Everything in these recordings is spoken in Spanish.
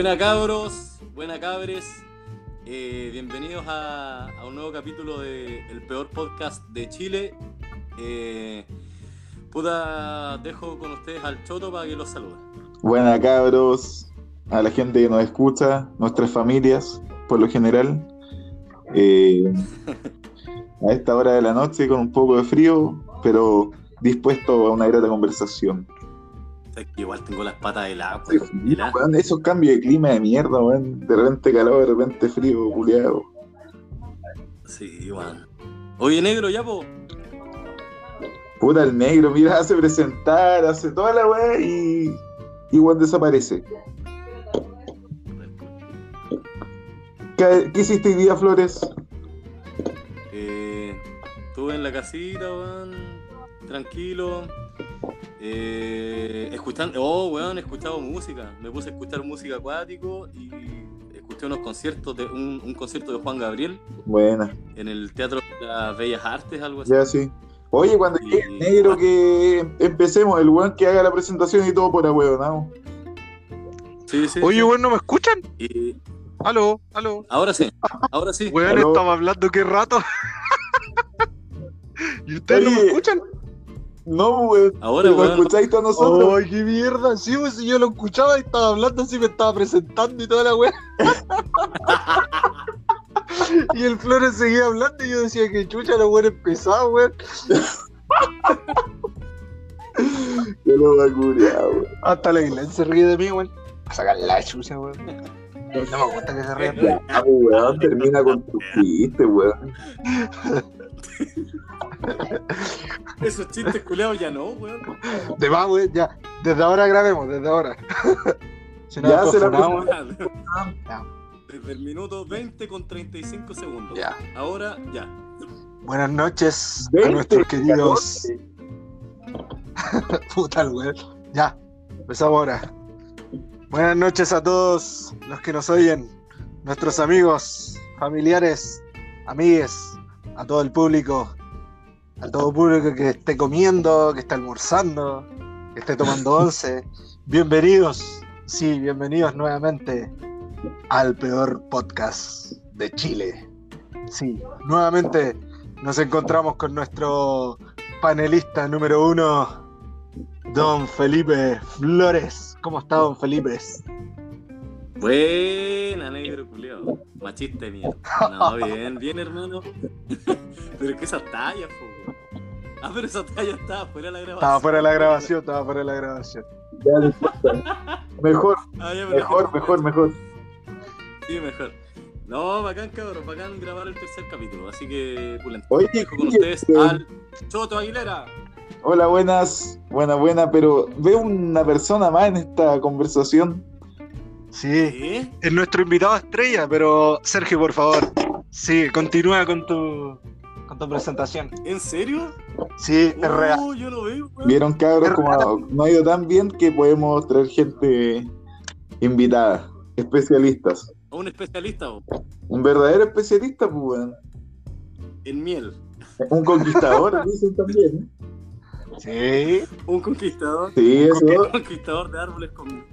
Buena cabros, buena cabres, eh, bienvenidos a, un nuevo capítulo de El Peor Podcast de Chile. Eh, puta, dejo con ustedes al Choto para que los salude. Buena cabros, a la gente que nos escucha, nuestras familias, por lo general. Eh, a esta hora de la noche con un poco de frío, pero dispuesto a una grata conversación. Es que Igual tengo las patas heladas, Sí, weón, esos cambios de clima de mierda, weón. De repente calor, de repente frío, culiado. Sí, weón. Oye, negro, ya, po. Puta el negro, mira, hace presentar, hace toda la weá y. y weón desaparece. ¿Qué, qué hiciste hoy día, Flores? Eh, estuve en la casita, weón, tranquilo. Eh, escuchando, oh, weón, he escuchado música. Me puse a escuchar música acuático y escuché unos conciertos de un, un concierto de Juan Gabriel Buena, en el Teatro de las Bellas Artes, algo así. ya sí. Oye, cuando Y- llegue el negro que empecemos, el weón que haga la presentación y todo por ahueonado. Sí, sí. Oye, sí. weón, ¿no me escuchan? Y Aló, aló. ahora sí, ahora sí. Weón, Aló. estaba hablando qué rato. ¿Y ustedes no me escuchan? No, weón. Ahora, ¿Lo weón. escucháis todos nosotros? Ay, qué mierda. Sí, pues si yo lo escuchaba y estaba hablando así, me estaba presentando y toda la weá. y el Flores seguía hablando y yo decía que chucha la weá empezaba, weón. Yo lo culiar, weón. Hasta la Isla se ríe de mí, weón. A sacar la chucha, weón. No me gusta que se ríe. Ah, weón, termina con tu chiste, weón. Esos chistes culeados ya no, weón. De más, weón, ya. Desde ahora grabemos, desde ahora. Si no, Ya se la. Desde el minuto 20 con 35 segundos. Ya. Ahora, ya. Buenas noches a 20, nuestros queridos. 14. Puta el weón. Ya, empezamos ahora. Buenas noches a todos los que nos oyen, nuestros amigos, familiares, amigues, a todo el público, a todo público que esté comiendo, que esté almorzando, que esté tomando once. Bienvenidos, sí, bienvenidos nuevamente al peor podcast de Chile. Sí, nuevamente nos encontramos con nuestro panelista número uno, Don Felipe Flores. ¿Cómo está, Don Felipe? Buena, negro culeado. Machista de mierda. No, bien, bien, hermano. pero es que esa talla, po. Ah, pero esa talla estaba fuera de la grabación. Estaba fuera de la grabación, estaba fuera de la grabación. Ya, no importa. Mejor, Ah, ya, mejor, que- mejor, mejor. Sí, mejor. No, bacán, cabrón, bacán grabar el tercer capítulo. Así que, pulento. Oye, Dejo con ustedes este- al Choto Aguilera. Hola, buenas, buena, buena, pero veo una persona más en esta conversación. Sí, es nuestro invitado estrella, pero Sergio, por favor, sí, continúa con tu, con tu presentación. ¿En serio? Sí, es real. No, yo lo veo, weón. Vieron, cabros, como no ha ido tan bien que podemos traer gente invitada, especialistas. A un especialista, po, Un verdadero especialista, pues, weón. en miel. Un conquistador, dicen también. Sí, Un conquistador. Sí, Un eso. conquistador de árboles con,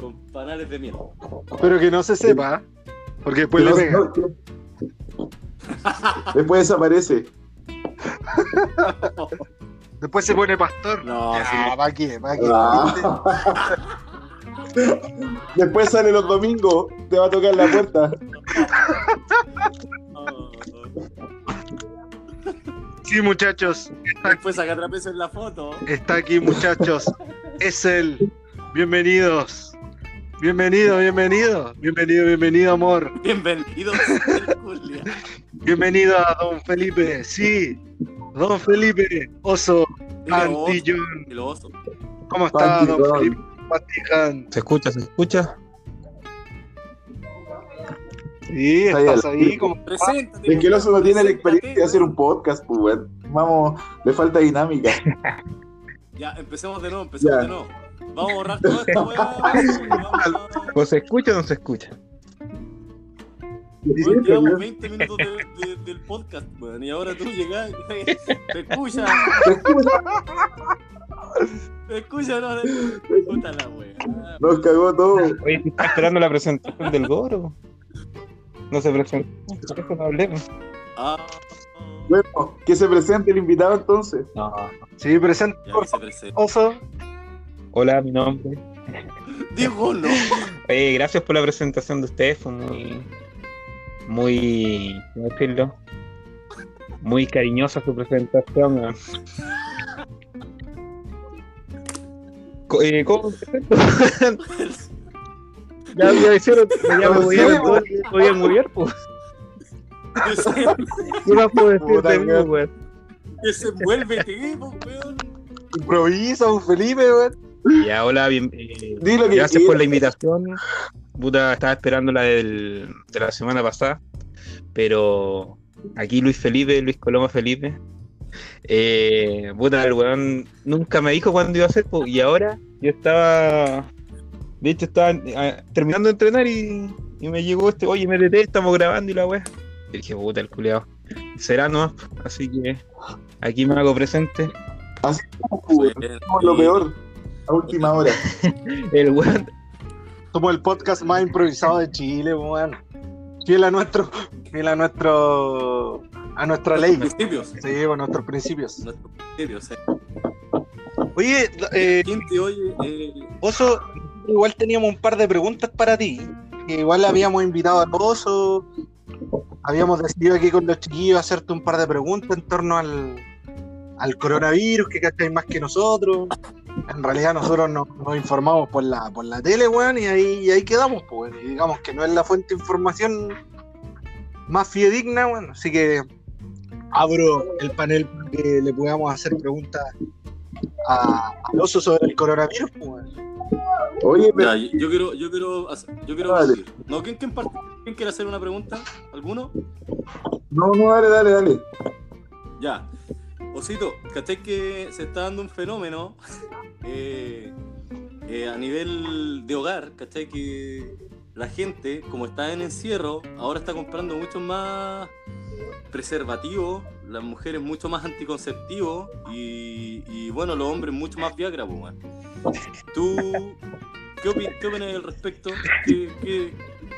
con, panales de miel. pero que no se sepa, porque después le pega. No, Después desaparece. Después se pone pastor. No, sí. Ah, ¿para qué? ¿Para qué? Ah. Después sale los domingos, te va a tocar la puerta. Sí, muchachos, Después saca trapecio en la foto. está aquí, muchachos. Es él. Bienvenidos. Bienvenido, bienvenido. Bienvenido, bienvenido, amor. Bienvenidos, Julia. Bienvenido a don Felipe. Sí, Don Felipe, oso, Antillón. ¿Cómo está, don. Felipe? ¿Se escucha? ¿Se escucha? Sí, estás ahí como. Preséntate. Es que el oso no tiene la experiencia de hacer un podcast, pues, weón. Vamos, le falta dinámica. Ya, empecemos de nuevo, empecemos Ya. de nuevo. Vamos a borrar toda esta weá. ¿O se escucha o no se escucha? Weón, llevamos 20 minutos de- de- del podcast, weón, y ahora tú llegas y te escucha, te escucha, no, puta la weá. Nos cagó todo. Oye, está esperando la presentación del Goro. No se presentó, por eso no hablemos. Ah, Bueno, que se presente el invitado entonces. No. Sí, presente, ya por que se presenta. oso. Hola, mi nombre. Dijo no. Oye, gracias por la presentación de ustedes, fue muy. Muy. ¿Cómo decirlo? Muy cariñosa su presentación. weón. Co- eh, ¿Cómo ya, ya hicieron, ya me podían mover, pues. Que se, ¿Qué más puedo decir de mí, weón. equipo, weón. Improvisa, don Felipe, weón. Ya, hola, bien, eh, Dilo que gracias por la invitación. Puta, estaba esperando la del, de la semana pasada, pero aquí Luis Felipe, Luis Coloma Felipe. Eh, puta, el weón nunca me dijo cuándo iba a ser, po, y ahora yo estaba, de hecho, estaba eh, terminando de entrenar y, y me llegó este, oye, MTT, estamos grabando y la weá. Y dije, puta, el culeado. Será no, así que aquí me hago presente. Así como, lo peor. A última hora. El weón Somos el podcast más improvisado de Chile, weón. Fiel a nuestro, fiel a nuestro, a nuestra ley. Principios. Sí, a nuestros principios. Nuestros principios, eh. Oye, eh, ¿Quién te oye? Eh, Oso, igual teníamos un par de preguntas para ti. Que igual habíamos invitado a Oso. Habíamos decidido aquí con los chiquillos hacerte un par de preguntas en torno al, al coronavirus, que cacháis más que nosotros. En realidad nosotros nos, nos informamos por la, por la tele, weón, y ahí, y ahí quedamos, pues. Y digamos que no es la fuente de información más fidedigna, weón. Así que abro el panel para que le podamos hacer preguntas a, al oso sobre el coronavirus, pues, weón. Oye, pero ya, yo quiero, yo quiero, hacer- yo quiero Dale. decir. No, ¿quién, quién? ¿Quién quiere hacer una pregunta? ¿Alguno? no, no, dale, dale, dale. Ya. Osito, ¿cachai que se está dando un fenómeno eh, eh, a nivel de hogar? ¿Cachai que la gente, como está en encierro, ahora está comprando mucho más preservativos, las mujeres mucho más anticonceptivos y, y, bueno, los hombres mucho más Viagra, pues. ¿Tú qué, opi- qué opinas al respecto? ¿Qué, qué,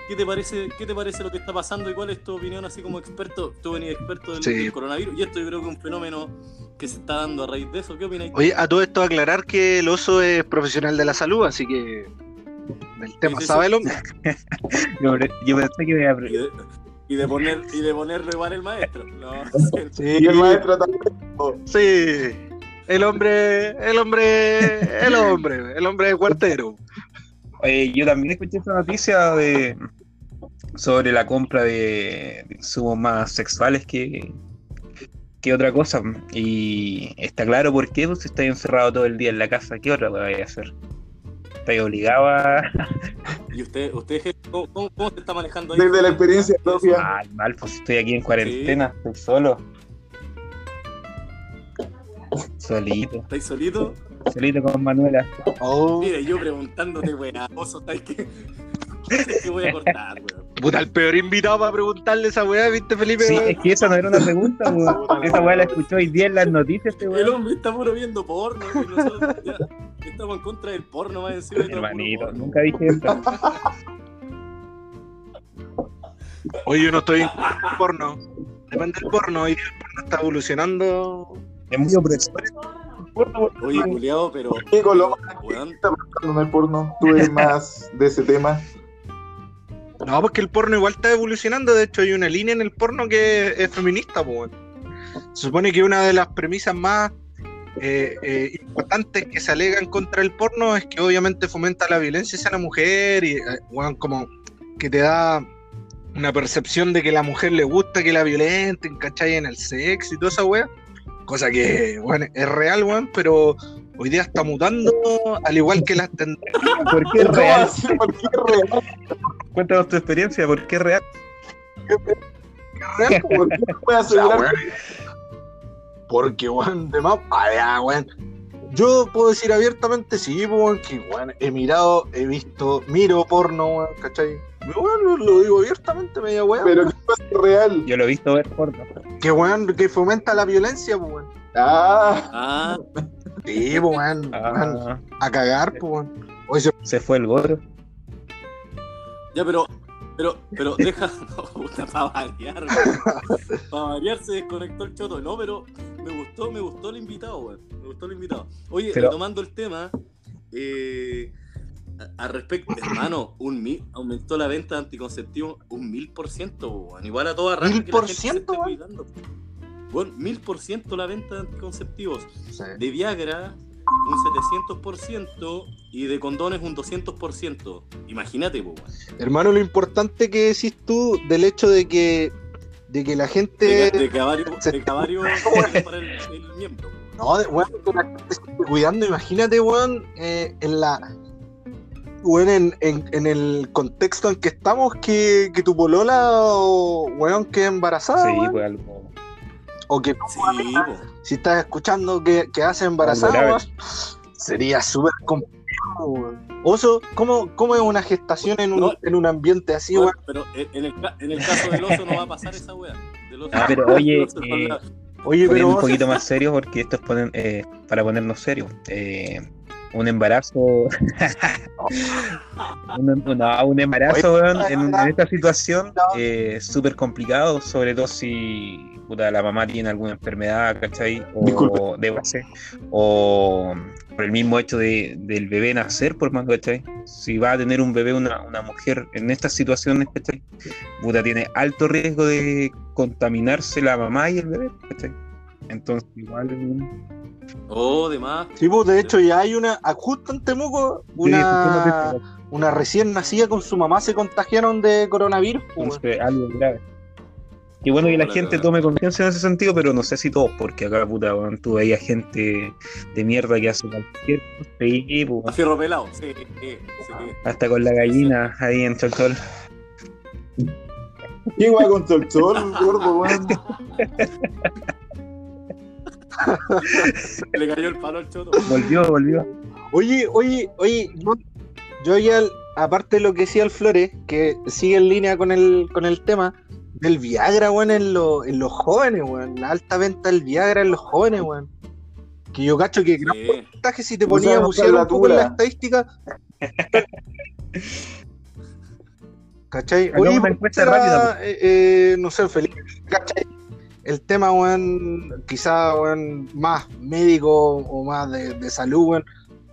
qué te parece, ¿Qué te parece lo que está pasando y cuál es tu opinión así como experto? Tú venís experto del, Sí. del coronavirus y esto yo creo que es un fenómeno que se está dando a raíz de eso. ¿Qué opinas? Oye, a todo esto aclarar que el oso es profesional de la salud, así que del tema sí, sabe el hombre. Yo, yo pensé que me iba a Y de, y de poner y de ponerlo igual el maestro. No, sí. Y el maestro también. Sí, el hombre, el hombre, el hombre, el hombre de cuartero. Oye, yo también escuché esa noticia de sobre la compra de de insumos más sexuales que, que otra cosa. Y está claro por qué, pues si estáis encerrado todo el día en la casa, ¿qué otra vais a hacer? Estáis obligado a. ¿Y usted, usted ¿cómo, cómo, se está manejando ahí? Ah, Desde la experiencia propia. Mal, mal, pues estoy aquí en cuarentena, estoy solo. Solito, ¿Estáis solito? solito con Manuela. Oh, Mira, yo preguntándote, weá, oso, ¿sabes qué? ¿Qué voy a cortar, weón? puta, el peor invitado para preguntarle esa weá, ¿viste, Felipe? Sí, es que esa no era una pregunta, weón. Esa weá la escuchó hoy día en las noticias, este El weón. hombre está puro viendo porno y nosotros ya estamos en contra del porno más encima. Hermanito, porno. nunca dije eso. Oye, yo no estoy en porno. Depende del porno, y el porno está evolucionando. Es muy opresor. Oye, culiado, pero, ¿Qué Coloma weón, está pasando en el porno? Tú eres más de ese tema. No, porque el porno igual está evolucionando. De hecho, hay una línea en el porno que es feminista, pues. Se supone que una de las premisas más eh, eh, importantes que se alegan contra el porno es que obviamente fomenta la violencia hacia la mujer y, eh, weón, como que te da una percepción de que la mujer le gusta que la violenten, ¿cachai? En el sexo y toda esa wea. Cosa que, bueno, es real, weón, pero hoy día está mutando, al igual que las tendencias. ¿Por qué es ¿Cómo real? ¿Por qué es real? Cuéntanos tu experiencia, ¿por qué es real? real, ¿Por qué no Porque, weón, de más. Ah, weón. Yo puedo decir abiertamente, sí, weón, que, weón, he mirado, he visto, miro porno, weón, ¿cachai? Weón, lo, lo digo abiertamente, media weón. Pero ¿qué puede ser real? Yo lo he visto ver porno. Que, weón, que fomenta la violencia, weón. Ah, Ah, Sí, pues, weón, weón, Ah, a cagar, pues, weón. Oye, se- se fue el gorro. ya, pero, pero, pero deja, no, puta, para variar, para variar se desconectó el choto, no, pero me gustó, me gustó el invitado, weón, me gustó el invitado. Oye, Pero- retomando el tema, eh, a- al respecto, hermano, un mil, aumentó la venta de anticonceptivos un mil por ciento, weón, igual a toda raza ¿Mil que la por gente se ciento, weón? Bueno, mil por ciento la venta de anticonceptivos. sí. De Viagra, un 700% y de condones un 200%. Imagínate, po, weón. Hermano, lo importante que decís tú del hecho de que, de que la De, gente. de se- de cavario para el, el miembro. weón. No, de- weón, que la gente se esté cuidando, imagínate, weón, eh, en la. Weón, en, en, en el contexto en que estamos, que, que tu polola, o, weón, quede embarazada, Sí, weón, pues. O que Sí, po. si estás escuchando que, que hace embarazada, sería súper complicado, weón. Oso, ¿cómo, ¿cómo es una gestación en un, No. en un ambiente así, weón? pero en el, ca- en el caso del oso no va a pasar esa weá. Del oso. Ah, pero oye, eh, Oye, pero un poquito más serio porque esto es poner, eh, para ponernos serios. Eh, un embarazo. un, una- un embarazo, weón, en, esta situación eh, es súper complicado, sobre todo si puta, la mamá tiene alguna enfermedad, ¿cachai? O Disculpe. de base, o por el mismo hecho de, del bebé nacer, por más, ¿cachai? Si va a tener un bebé una, una mujer en estas situaciones, ¿cachai? Puta, tiene alto riesgo de contaminarse la mamá y el bebé, ¿cachai? Entonces, igual. Oh, de más. Sí, pues de hecho ya hay una, ah, justo en Temuco, una, una recién nacida con su mamá se contagiaron de coronavirus. pues, algo grave. Qué bueno que la gente tome conciencia en ese sentido, pero no sé si todos, porque acá, puta, weón, tú veías gente de mierda que hace cualquier cosa, sí, pues, A fierro pelado. Sí, sí, sí. hasta con la gallina ahí en Cholchol. ¿qué guay con Sol, gordo, weón? Le cayó el palo al choto. Volvió, volvió. Oye, oye, oye, yo, yo ya, aparte de lo que decía el Flores, que sigue en línea con el, con el tema del Viagra, weón, en, lo- en los jóvenes, weón. La alta venta del Viagra en los jóvenes, weón. Que yo cacho que gran Sí. porcentaje si te ponía a bucear un poco en la estadística. ¿Cachai? Oye, una ¿por qué encuesta rápida, eh, eh, no sé, Felipe, ¿cachai? El tema, weón, quizá, weón, más médico o más de, de salud, weón,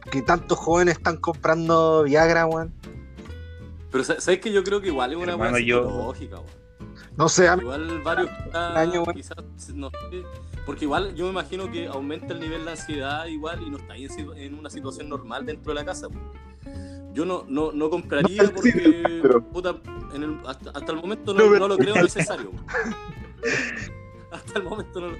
que tantos jóvenes están comprando Viagra, weón. Pero sa- sabes que yo creo que igual es una yo- psicológica, weón. No sé, Igual varios quizás, año, weón. quizás, no sé, porque igual yo me imagino que aumenta el nivel de ansiedad igual y no está en, situ- en una situación normal dentro de la casa. Yo no, no, no compraría No, sí, porque pero- puta, en el- hasta, hasta el momento No, no, pero- no lo creo necesario. hasta el momento no lo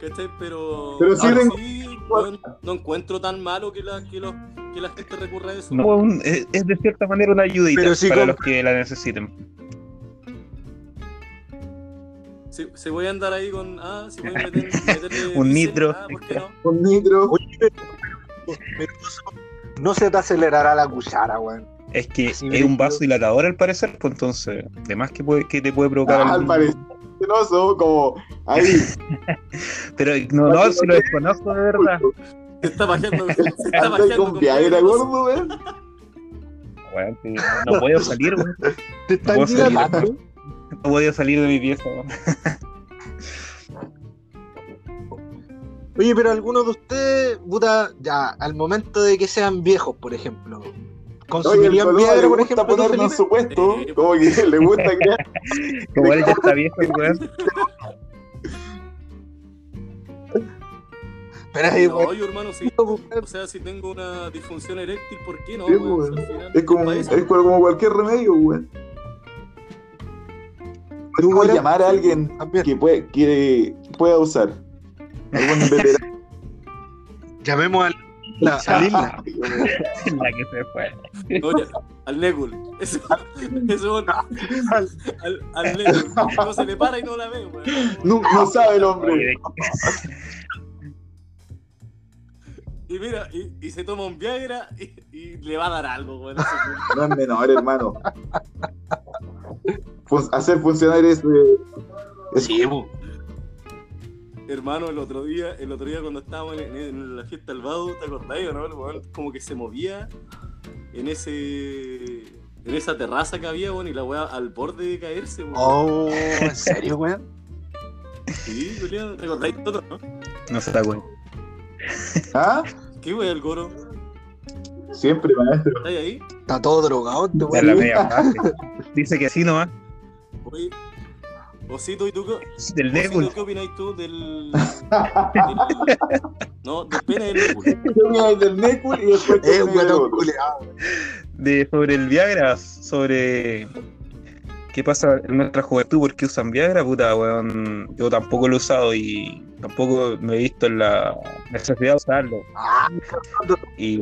¿cachai? Pero, Pero sí tengo- no encuentro tan malo que la, que, los- que la gente recurra a eso. No, un- es, es de cierta manera una ayudita Pero sí para con- los que la necesiten. Si, si voy a andar ahí con. Ah, si voy a meter, meterle Un nitro. Ah, ¿por qué no? Con nitro. oye, pero- pero no se te acelerará la cuchara, weón. Es que Así es un vaso dilatador al parecer, pues entonces, además que, puede, que te puede provocar Ah, al algún- parecer, no, son como ahí. Pero no, no, si lo desconozco de verdad. Se está pajeando. Se está pajeando con Viagra, gordo, weón. No puedo salir, weón. Te están dilatando. No puedo salir de mi pieza. Oye, pero algunos de ustedes, puta, ya, al momento de que sean viejos, por ejemplo, Oye, el ¿consumirían Paloma Viagra, por ejemplo, ponernos en su puesto, como que le gusta crear. Como él ya está viejo, weón. Pero ahí, No, weón, yo, hermano, sí. weón, O sea, si tengo una disfunción eréctil, ¿por qué no? Sí, Es como, es como cualquier remedio, weón. Tú, Podemos weón, llamar a alguien también. que, puede, que pueda usar. algún veterano. Llamemos al, la, al Isla. La que se fue. Oye, al Nekul. Eso, eso al, al, al Nekul. No se le para y no la ve, weón. No, no sabe el hombre. Y mira, y, y se toma un Viagra y, y le va a dar algo, weón. No es menor, hermano. Fun- hacer funcionar ese. es- Sí. Hermano, el otro día, el otro día cuando estábamos en, en la fiesta del Badu, ¿te acordáis o no? El weón como que se movía en ese. en esa terraza que había, weón, y la weá al borde de caerse, weón. Oh, ¿en serio, weón? Sí, Julián, ¿te acordáis todo, no? No se da cuenta. ¿Ah? ¿Qué weá el goro? Siempre, maestro. ¿Estáis ahí? Está todo drogado este weón. la media parte. Dice que sí nomás. Oye, Osito, ¿y tú qué, Del Osito, Nebul. ¿qué opináis tú del, del- No, del pene del Nebul. Yo del Necul y después Eh, culeado. De, sobre el Viagra, sobre qué pasa en nuestra juventud, por qué usan Viagra, puta, weón. Yo tampoco lo he usado y tampoco me he visto en la necesidad de usarlo. Ah, Y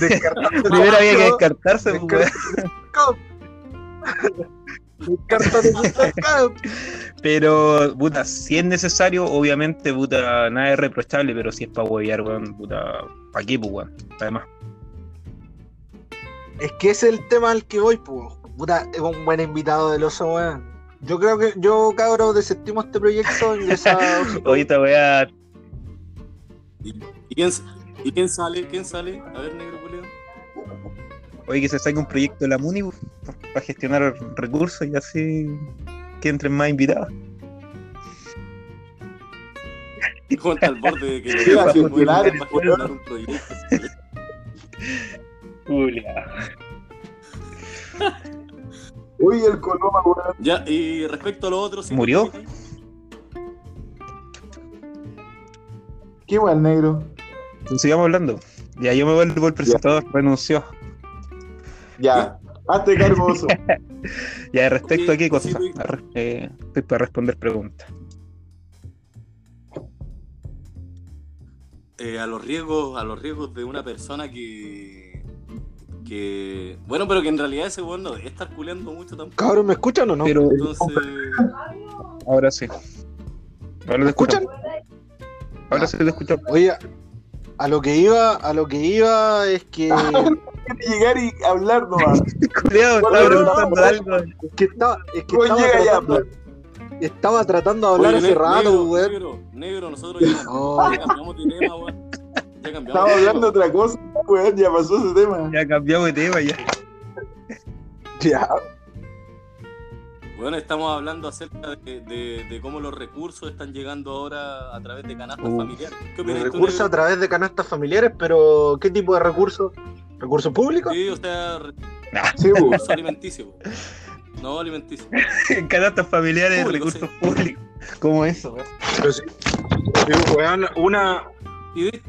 descartando primero había que descartarse, pues, Pero, puta, si es necesario, obviamente, puta, nada es reprochable, pero si es para huevear, weón, puta, ¿para qué, pues, weón? Además, Es que ese es el tema al que voy, pues. Puta, es un buen invitado del oso, weón. Yo creo que yo, cabros, desestimo este proyecto y esa. hoy esta weá, ¿Y, y quién, ¿Y quién sale? ¿Quién sale? A ver, negro culeo. Oye, que se saque un proyecto de la MUNI pues, para gestionar recursos y así que entren más invitados. Al borde de que lo a un proyecto. Uy, el Coloma, weón. Ya, y respecto a lo otro, ¿sí? ¿Murió? ¿Qué weón negro? Sigamos hablando. Ya yo me vuelvo el presentador, renunció. Ya, hazte cargo, oso. Ya respecto a qué cosa, eh, estoy para responder preguntas. Eh, a los riesgos, a los riesgos de una persona que. que. Bueno, pero que en realidad ese weón no debe estar culeando mucho tampoco. Cabros, ¿me escuchan o no? Pero Entonces. ahora sí. Ahora ¿Me te escuchan? Ahora sí te escucho. Oye, a lo que iba, a lo que iba es que, Llegar y hablar nomás. Culeado, estaba preguntando algo. es que estaba, es que estaba llega ya, tratando, estaba tratando de hablar Oye, hace ne- rato, negro, weón. negro, negro, nosotros ya, Oh. ya cambiamos de tema, weón. Ya cambiamos. Estamos de hablando de otra cosa, weón. Ya pasó ese tema. Ya cambiamos de tema ya. Ya. Bueno, estamos hablando acerca de, de- de cómo los recursos están llegando ahora a través de canastas Uh. familiares. ¿Qué Los opinas tú, recursos a través de canastas familiares, pero ¿qué tipo de recursos? ¿Recursos públicos? Sí, o sea, Sí, weón. recursos alimenticios. weón. No alimenticios. Canastas familiares, Público, recursos públicos. ¿Cómo eso? weón? Pero sí. Sí, weón, una, Y de,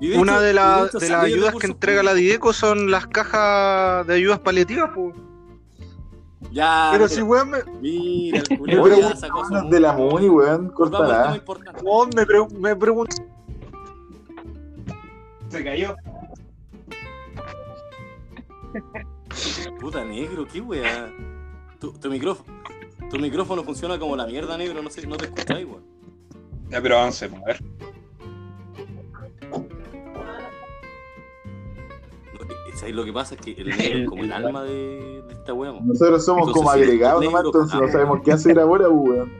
y de una hecho- de, la- de las ayudas que entrega la. Dideco son las cajas de ayudas paliativas, pues. Ya, Pero mira, si, weón, me, mira, el culiao weón, ya sacó su de la Muni, weón. Cortará. weón, me, pre- me pregunto. Se cayó. Puta negro, qué weá. Tu, tu micrófono. Tu micrófono funciona como la mierda, negro, no sé, no te escucháis, weón. Ya, pero avancemos, a ver. ¿Sabes lo que pasa? Es que el negro es como el alma de, de esta weá, weón. Nosotros somos Entonces, como agregados nomás, entonces no sabemos qué hacer ahora, weón.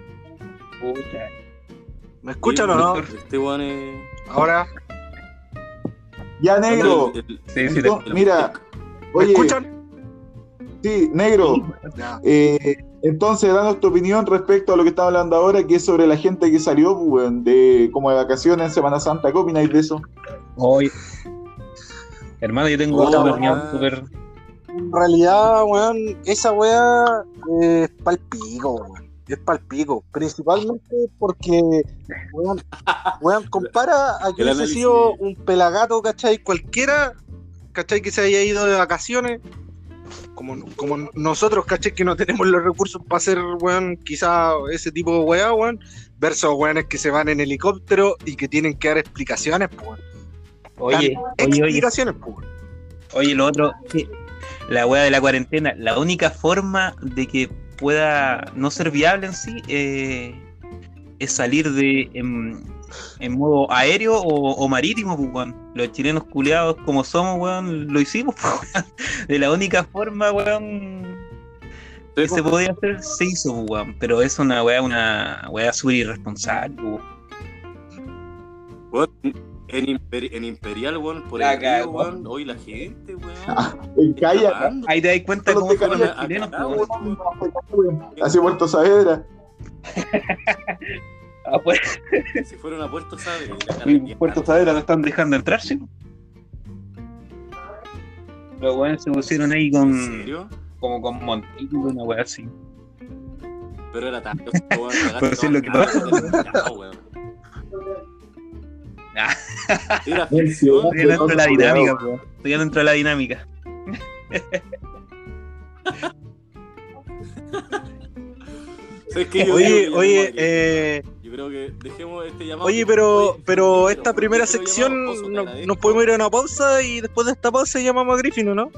¿Me escuchan o no? Este weón es. Ahora, Ya, negro. el- el- Sí, sí, No, mira, ¿me oye, escuchan? sí, negro. Eh, entonces, danos tu opinión respecto a lo que estamos hablando ahora, que es sobre la gente que salió, weón, de como de vacaciones en Semana Santa. ¿Qué opináis de eso? Hoy. Hermano, yo tengo una weón. opinión súper. En realidad, weón, esa weá es palpico, weón. Es palpico. Principalmente porque, weón, weón, compara a que hubiese sido un pelagato, ¿cachai? Cualquiera, ¿cachai? Que se haya ido de vacaciones como, como nosotros, caché, que no tenemos los recursos para hacer, weón, quizá ese tipo de weá, weón, versus weones que se van en helicóptero y que tienen que dar explicaciones, pues, weón. Oye, oye, oye, oye, lo otro, sí, la weá de la cuarentena, la única forma de que pueda no ser viable en sí eh, es salir de en, en modo aéreo o, o marítimo, pues, weón. Los chilenos culiados como somos, weón, lo hicimos, pues, weón. De la única forma, weón, que se podía hacer, se hizo, pues, weón. Pero es una weá, una weá súper irresponsable, pues, weón. En, Imper- en Imperial, weón, por La el río, weón, hoy la gente, weón. En Calla, cagando. Ahí te das cuenta cómo fueron los chilenos, acá, weón. weón. hacia Puerto Saavedra. Si fueron a Puerto Saavedra. en Puerto Saavedra no están dejando entrar, ¿sí? Los weones se pusieron ahí ¿En con. serio? como con montillo, una weá así. Pero era tanto, weón. Pero sí lo que pasa. Estoy dentro de la dinámica. Estoy dentro de la dinámica. Oye, oye, eh, Yo creo que dejemos este llamado. oye, pero, Oye, pero esta primera sección no- nos podemos ir a una pausa y después de esta pausa llamamos a Griffin, ¿o no?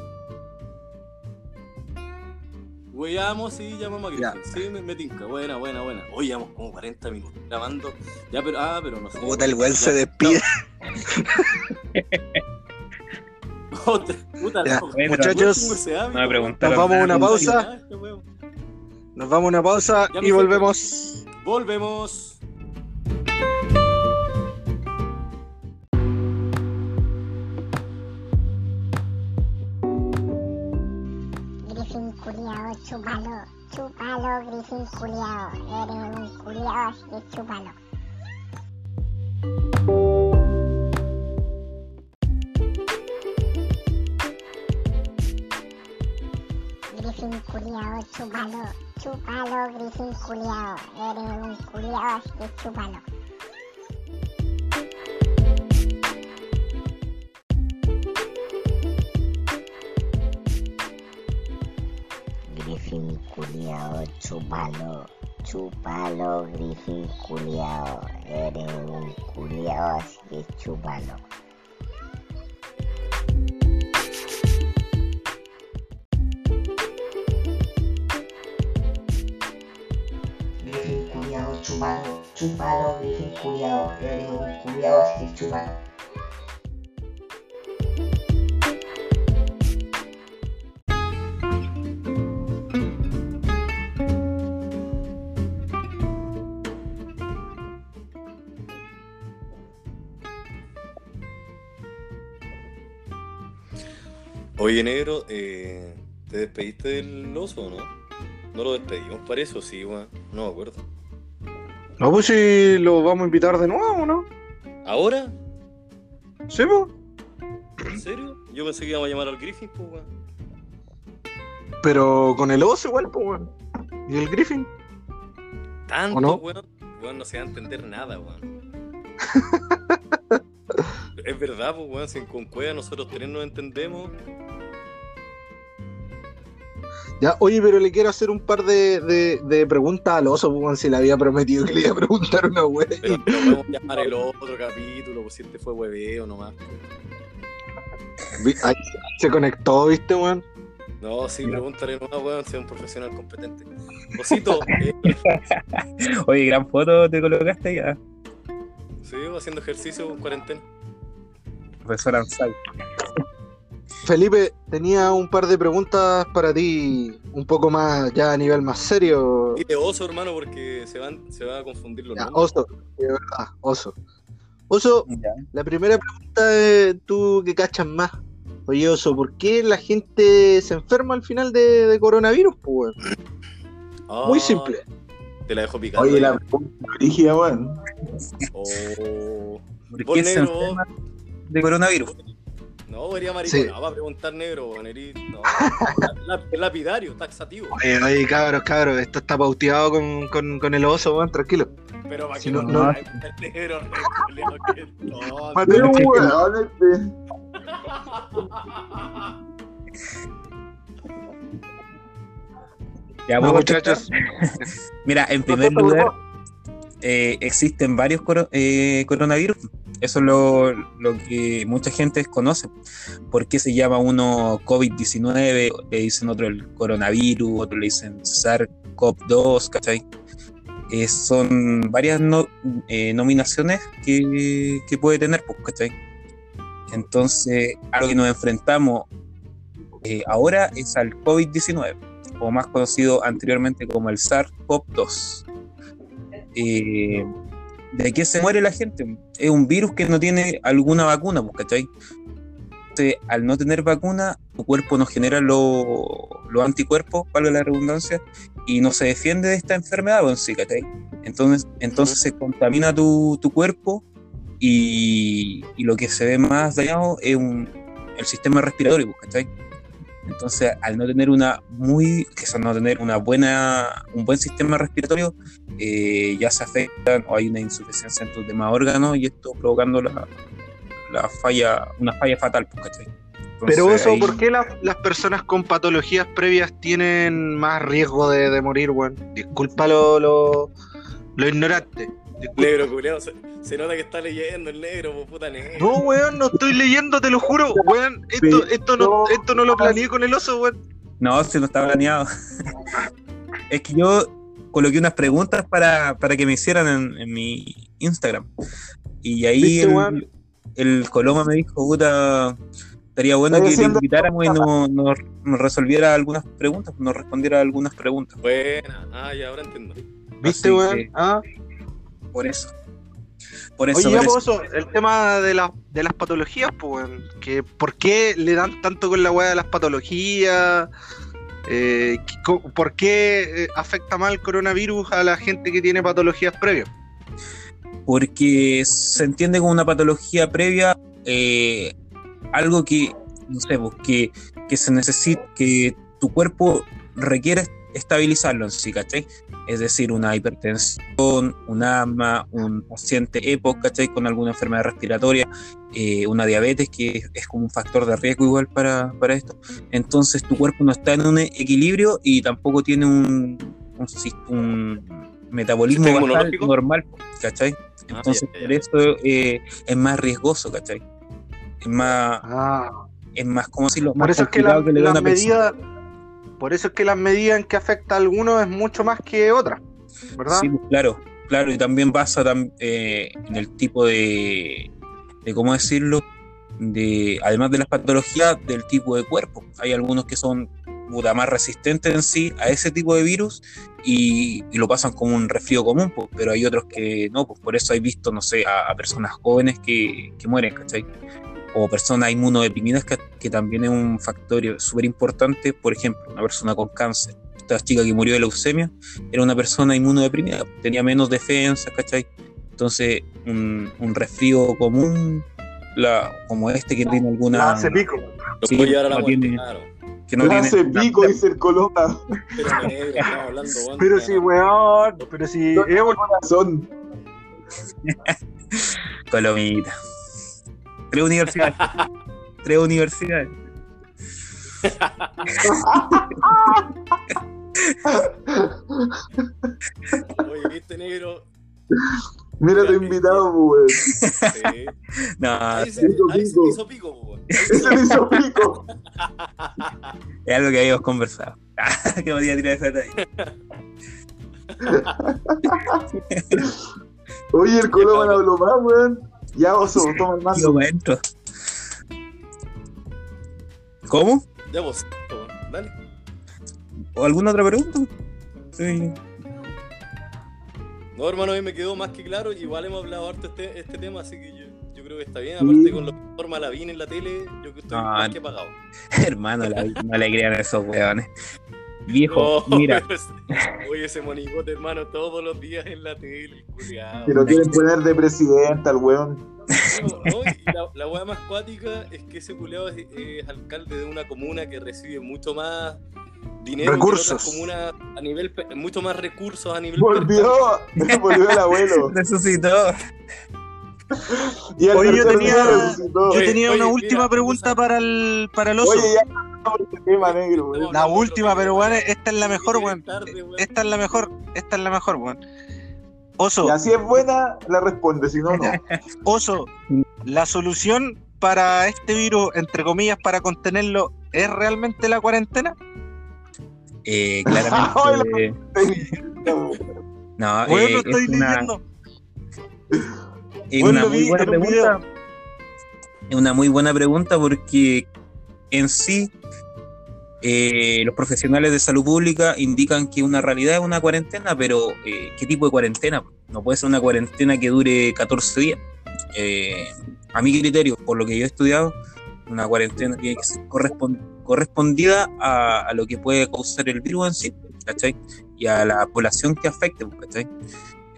Weyamos y llamamos a. Griffin. Sí, me, me tinca. Buena, buena, buena. Hoy llevamos como 40 minutos grabando. Ya, pero, ah, pero no sé. Puta, el weón se despide. Otra, puta, Ya, no, muchachos. No me preguntaron. Nos vamos a una pausa. Este. Nos vamos a una pausa Ya, y volvemos. Volvemos. Chúpalo, chúpalo, Griffin culiao, eres un culiao, así que chúpalo. Griffin culiao, chúpalo, chúpalo, Griffin culiao, eres un culiao, así que chúpalo. Culiao, chúpalo, chúpalo, Griffin culiao, eres un culiao, así que chúpalo. Culiao, chúpalo, chúpalo, culiao, eres un culiao, así que chúpalo. Oye, negro, eh, ¿te despediste del oso o no? No lo despedimos para eso, sí, weón. No me acuerdo. No, pues si lo vamos a invitar de nuevo, ¿no? ¿Ahora? ¿Sí, po? ¿En serio? Yo pensé que íbamos a llamar al Griffin, pues, weón. Pero con el oso igual, pues, weón. ¿Y el Griffin? Tanto, ¿O no? weón. Weón, no se va a entender nada, weón. es verdad, pues, weón. Si con Cueva nosotros tres nos entendemos. Ya, oye, pero le quiero hacer un par de, de, de preguntas al oso, pues, si le había prometido que le iba a preguntar una wea. Pero no podemos llamar el otro capítulo, pues si este fue hueveo nomás. Ahí se conectó, ¿viste, weón? No, sí, pregúntale nomás, weón, sea un profesional competente. Osito, eh, Oye, gran foto te colocaste ya, sigo haciendo ejercicio en cuarentena. profesor Ansay. Felipe, tenía un par de preguntas para ti, un poco más, ya a nivel más serio. Dile oso, hermano, porque se, van, se va a confundir los Ya, nombres. oso, de verdad, oso. Oso, Ya. la primera pregunta es tú que cachas más. Oye, oso, ¿por qué la gente se enferma al final de, de coronavirus, pues, weón? Ah, Muy simple. Te la dejo picando. Oye, la pregunta rígida, weón. Oh. ¿Por qué se enferma de coronavirus? No, sería maricón. No, va a preguntar negro, eres- No, lapidario, taxativo. Oye, oye, cabros, cabros, esto está pauteado con, con, con el oso, weón, tranquilo. Pero para Si que no- no, no- negro, que. No, weón. Ya, No, ¿puedo muchachos. Mira, en primer lugar, eh, existen varios coro- eh, coronavirus. Eso es lo, lo que mucha gente desconoce. ¿Por qué se llama uno COVID-19? Le dicen otro el coronavirus, otro le dicen SARS-CoV-2, ¿cachai? Eh, son varias no- eh, nominaciones que, que puede tener, pues, ¿cachai? Entonces, a lo que nos enfrentamos eh, ahora es al COVID-19, o más conocido anteriormente como el SARS-CoV-2. ¿De qué se muere la gente? Es un virus que no tiene alguna vacuna, pues, ¿cachai? Entonces, al no tener vacuna, tu cuerpo no genera lo- los anticuerpos, valga la redundancia, y no se defiende de esta enfermedad, pues, sí, ¿cachai? Entonces, entonces se contamina tu, tu cuerpo y, y lo que se ve más dañado es un- el sistema respiratorio, pues, ¿cachai? Entonces, al no tener una muy, que son no tener una buena, un buen sistema respiratorio, eh, ya se afectan o hay una insuficiencia en tus demás órganos y esto provocando la, la falla, una falla fatal, pues, ¿cachai? Entonces, Pero eso, ahí- ¿por qué las, las personas con patologías previas tienen más riesgo de, de morir, weón? Disculpa lo, lo, lo ignorante. Negro, culiao, se, se nota que está leyendo el negro, po, puta negro. No, weón, no estoy leyendo, te lo juro, weón. Esto, esto, no, esto no lo planeé con el oso, weón. No, si no está planeado. es que yo coloqué unas preguntas para, para que me hicieran en, en mi Instagram. Y ahí ¿Viste, el, el Coloma me dijo, puta, estaría bueno Estoy que le invitáramos y nos, nos- nos resolviera algunas preguntas, nos respondiera algunas preguntas. Buena, ah, ya ahora entiendo. ¿Viste, weón? que- Ah. Por eso. Por eso, Oye, por eso. eso, el tema de, la- de las patologías, pues, que ¿por qué le dan tanto con la weá de las patologías? Eh, ¿Por qué eh, afecta mal el coronavirus a la gente que tiene patologías previas? porque se entiende como una patología previa eh, algo que, no sé, pues, que, que se necesita, que tu cuerpo requiere estabilizarlo en sí, ¿cachai? Es decir, una hipertensión, un asma, un paciente EPOC, ¿cachai? Con alguna enfermedad respiratoria, eh, una diabetes, que es, es como un factor de riesgo igual para, para esto. Entonces tu cuerpo no está en un equilibrio y tampoco tiene un, un, sis- un metabolismo normal, ¿cachai? Ah, Entonces, ya, ya, por eso eh, es más riesgoso, ¿cachai? Es más, Ah, es más, ¿cómo decirlo? por Más eso es que complicado la- que le da persona. Por eso es que las medidas en que afecta a algunos es mucho más que otras, ¿verdad? Sí, claro, claro, y también pasa eh, en el tipo de, de, ¿cómo decirlo? De, además de las patologías, del tipo de cuerpo. Hay algunos que son más resistentes en sí a ese tipo de virus y, y lo pasan como un resfrío común, pues, pero hay otros que no, pues por eso hay visto, no sé, a, a personas jóvenes que, que mueren, ¿cachai? O personas inmunodeprimidas, que, que también es un factor súper importante, por ejemplo, una persona con cáncer. Esta chica que murió de leucemia era una persona inmunodeprimida, tenía menos defensa, ¿cachai? Entonces, un, un resfrío común, la, como este que tiene alguna. La hace pico. Lo Sí, puede llevar a la no muerte, tiene- claro. que no tiene- hace pico, dice el Coloma. Pero negro, hablando, Pero sí, weón, pero sí, es un- Corazón. Colomita. Tres universidades. Tres universidades. Oye, ¿viste, negro? Mira tu invitado, pues. Sí. No, Ahí se, hizo ahí se pico. hizo pico, weón. Ese le hizo pico. es algo que habíamos conversado. que podía tirar esa talla. Oye, el Coloma no habló más, weón. Ya, oso, toma el mando. maestro. ¿Cómo? Ya vos, dale. ¿O alguna otra pregunta? Sí. No, hermano, a mí me quedó más que claro. Igual hemos hablado harto este, este tema, así que yo, yo creo que está bien. Aparte, con lo que forma la VIN en la tele, yo que estoy No, más que pagado. Hermano, la- no le crean a esos weones. Viejo, No, mira, pero sí. Oye, ese monigote, hermano, todos los días en la tele, culiao. Que lo quieren poner de presidente al weón. No, la, la weá más cuática es que ese culeado es, es alcalde de una comuna que recibe mucho más dinero Recursos. a nivel mucho más recursos a nivel Volvió, volvió el abuelo. resucitó. Y Oye, yo tenía-. Yo Oye, tenía oye, una mira, última pregunta usa- para el, para el oso. Oye, ya, este tema negro, weón. La última, pero weón, esta es la mejor, weón. Esta es la mejor, esta es la mejor, weón. Oso, Y así es buena, la responde, si no, no. oso, la solución para este virus, entre comillas, para contenerlo, ¿es realmente la cuarentena? Eh, claramente. no, eh, lo estoy es una. Es una muy vi buena en un pregunta. Es una muy buena pregunta porque en sí eh, los profesionales de salud pública indican que una realidad es una cuarentena, pero eh, ¿qué tipo de cuarentena? No puede ser una cuarentena que dure 14 días. Eh, a mi criterio, por lo que yo he estudiado, una cuarentena tiene que ser correspon- correspondida a, a lo que puede causar el virus en sí, ¿cachai? Y a la población que afecte, ¿cachai?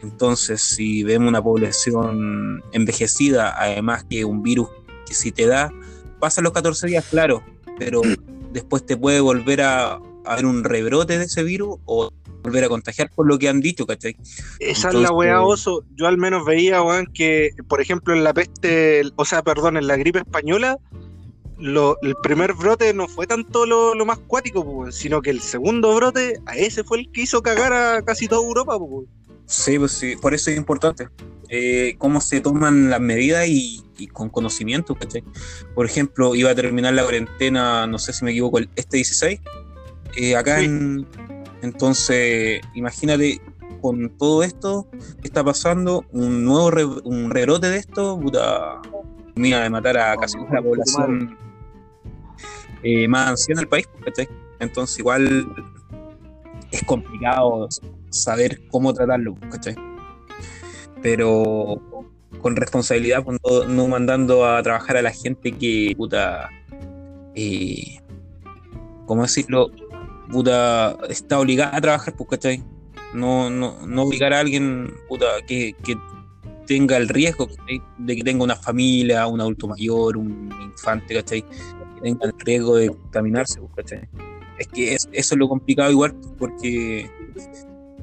Entonces, si vemos una población envejecida, además que un virus que si te da, pasa los 14 días, claro, pero después te puede volver a, a haber un rebrote de ese virus o volver a contagiar por lo que han dicho, ¿cachai? Esa es la weá, oso. Yo al menos veía, weón, que, por ejemplo, en la peste, o sea, perdón, en la gripe española, lo- el primer brote no fue tanto lo, lo más cuático, sino que el segundo brote, a ese fue el que hizo cagar a casi toda Europa. Sí, pues sí, por eso es importante. eh, cómo se toman las medidas y, y con conocimiento, ¿cachai? Por ejemplo, iba a terminar la cuarentena, no sé si me equivoco, el- este 16, eh, acá Sí. en... Entonces, imagínate con todo esto que está pasando, un nuevo re- un rebrote de esto, puta, mira, de matar a casi Oh, la población eh, más anciana del país, ¿cachai? Entonces, igual es complicado saber cómo tratarlo. Pero con responsabilidad, pues, no, mandando a trabajar a la gente que, puta, eh, ¿cómo decirlo? Puta, está obligada a trabajar, pues. No, no, no obligar a alguien, que, tenga el riesgo de que tenga una familia, un adulto mayor, un infante. Que tenga el riesgo de contaminarse, pues. Es que es- eso es lo complicado igual, porque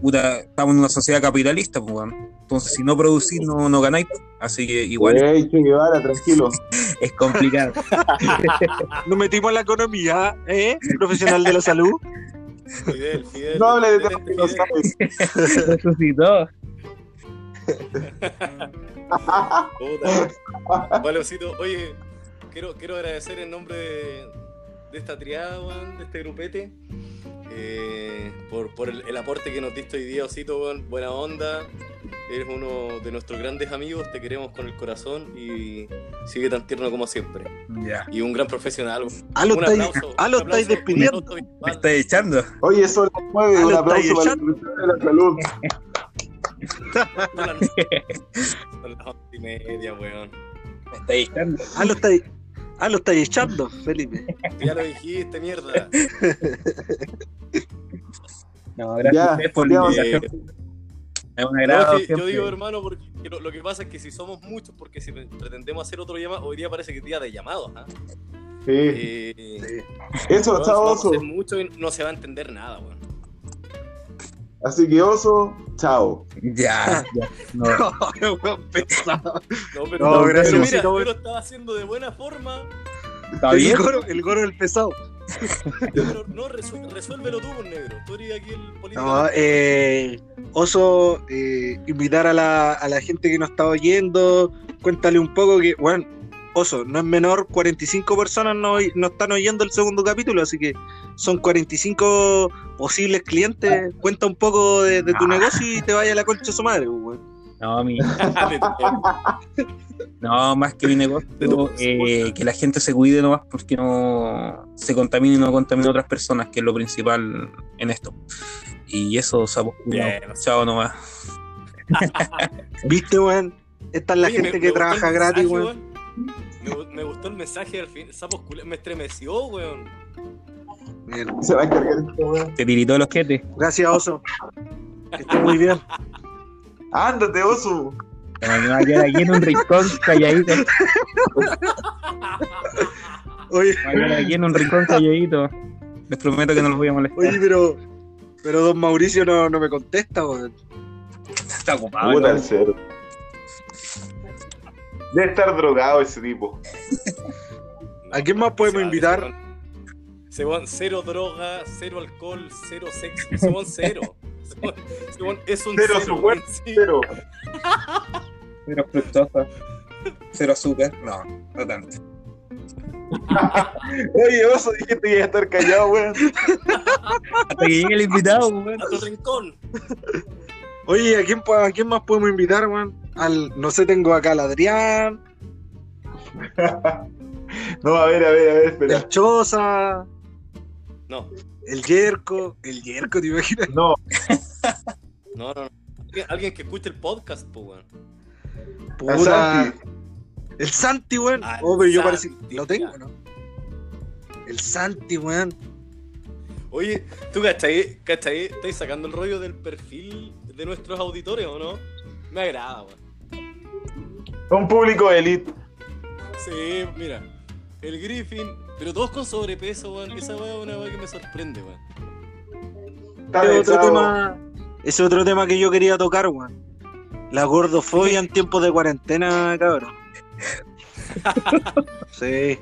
puta, estamos en una sociedad capitalista, pues, entonces si no producís no, no ganáis, pues. así que igual Ey, Che Guevara, tranquilo. es complicado. Nos metimos en la economía, ¿eh? Profesional de la salud. Fidel, Fidel. No hable de temas que no Fidel. sabes. Resucitó. Puta. Vale, Osito. Oye, quiero, quiero agradecer en nombre de, de esta triada, de este grupete, eh, por, por el, el aporte que nos diste hoy día, Osito. Buena onda. Eres uno de nuestros grandes amigos, te queremos con el corazón y sigue tan tierno como siempre. Y un gran profesional. Ah, lo Un estáis, aplauso, lo un aplauso, estáis despidiendo. Me virtual. está echando. Oye, son las nueve, Ah, un lo aplauso estáis para el de la salud. Son las- son las once y media, weón. Me está echando. Ah, lo estáis, ah, lo estáis echando, Felipe. Ya lo dijiste, mierda. No, gracias Ya, a ustedes por la invitación. Es un No, agrado. yo digo, hermano, porque lo, lo que pasa es que si somos muchos, porque si pretendemos hacer otro llamado, hoy día parece que es día de llamados, ¿ah? Sí. Eh, Eso, vamos a oso. hacer mucho y no se va a entender nada, weón. Así que, oso, chao. Ya, ya. No. No, pero, No, pero gracias, mira, Osito, yo lo estaba haciendo de buena forma, ¿Está El bien? goro, el goro del pesado. pero no, resu- resuélvelo tú, pues, negro. Tú eres aquí el político. No, eh, Oso, eh, invitar a la, a la gente que nos está oyendo, cuéntale un poco que, bueno, Oso, no es menor, 45 personas no, no están oyendo el segundo capítulo, así que son 45 posibles clientes. Cuenta un poco de, de tu negocio y te vaya a la concha de su madre, pues, weón. No, mi, no, más que mi negocio, eh, que la gente se cuide nomás porque no se contamine y no contamine a otras personas, que es lo principal en esto. Y eso, culiados. Bien. Chao nomás. ¿Viste, weón? Esta es la Oye, gente me- que me trabaja gratis, weón. Me, gu- me gustó el mensaje al fin. Sapos culiados. Me estremeció, weón. Bien. Se va a encargar esto, weón. Te tiritó los quetes. Gracias, Oso. Que muy bien. Ándate, oso. Me va a quedar aquí en un rincón calladito. Oye, Me va a quedar aquí en un rincón calladito. Les prometo que no los voy a molestar. oye, pero, pero don Mauricio no, no me contesta, weón. Está ocupado. Puta ¿no? el cero. Debe estar drogado ese tipo. ¿A quién más podemos O sea, invitar? weón, cero droga, cero alcohol, cero sexo. Ese weón, cero. Weón es un Cero cero, su cuerpo, sí. Pero, Cero fructosa. Cero azúcar. No, no tanto. oye, oso, dijiste que iba a estar callado, weón. Hasta que llegue el invitado, weón. A tu rincón. Oye, ¿a quién, ¿a quién más podemos invitar, weón? Al, no sé, tengo acá al Adrián, No, a ver, a ver, a ver, espera. el Choza, No, el Yerko. El Yerko, ¿te imaginas? No, no, no. no. Alguien- Alguien que escuche el podcast, pues, weón. a Puta. Santi. El Santi, weón. Ah, Oh, pero yo parece Santi, lo tengo. ¿no? El Santi, weón. Oye, ¿tú cachai? ¿Cachai? ¿Estáis sacando el rollo del perfil de nuestros auditores o no? Me agrada, weón. Un público de elite. Sí, mira. El Griffin, pero todos con sobrepeso, weón. Esa weá es una weá que me sorprende, weón. Está Ese otro tema, ese otro tema que yo quería tocar, weón. La gordofobia en tiempos de cuarentena, cabrón. Sí.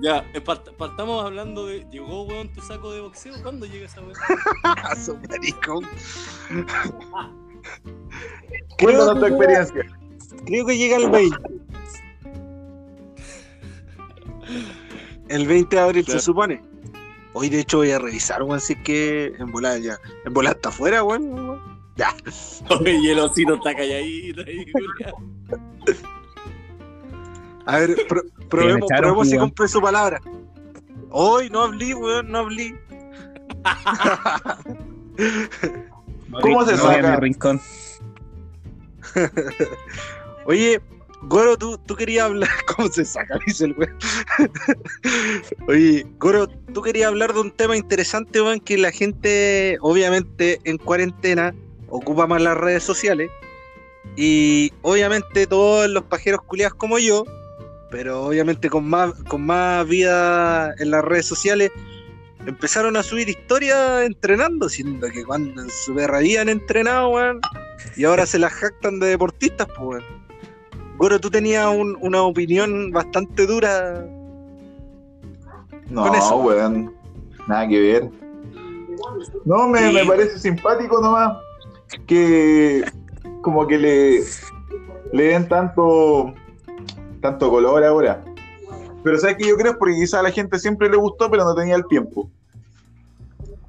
Ya, eh, part- partamos hablando de. ¿Llegó, weón, tu saco de boxeo? ¿Cuándo llega esa weá? Ah, su maricón. Cuéntanos tu experiencia. Creo que llega el 20. El 20 de abril Claro. se supone. Hoy de hecho voy a revisar, weón, es que en volada ya. En volada está afuera, weón. weón. Ya. Oye, y el osito está calladito ahí. A ver, pro- probemos, echaron, probemos si cumple su palabra. Hoy no hablé, weón, no hablé. ¿Cómo se saca? mi rincón. Oye, Goro, tú, tú querías hablar. ¿Cómo se saca? Dice el weón. Oye, Goro, tú querías hablar de un tema interesante, weón, que la gente, obviamente, en cuarentena, ocupa más las redes sociales. Y obviamente todos los pajeros culiados como yo, pero obviamente con más, con más vida en las redes sociales, empezaron a subir historias entrenando, siendo que cuando en su perra habían entrenado, weón, y ahora se las jactan de deportistas, pues, weón. Goro, tú tenías un- una opinión bastante dura. No, Con eso. weón. Nada que ver. No, me, Sí. me parece simpático nomás que como que le, le den tanto tanto color ahora. Pero sabes que yo creo porque quizá a la gente siempre le gustó, pero no tenía el tiempo.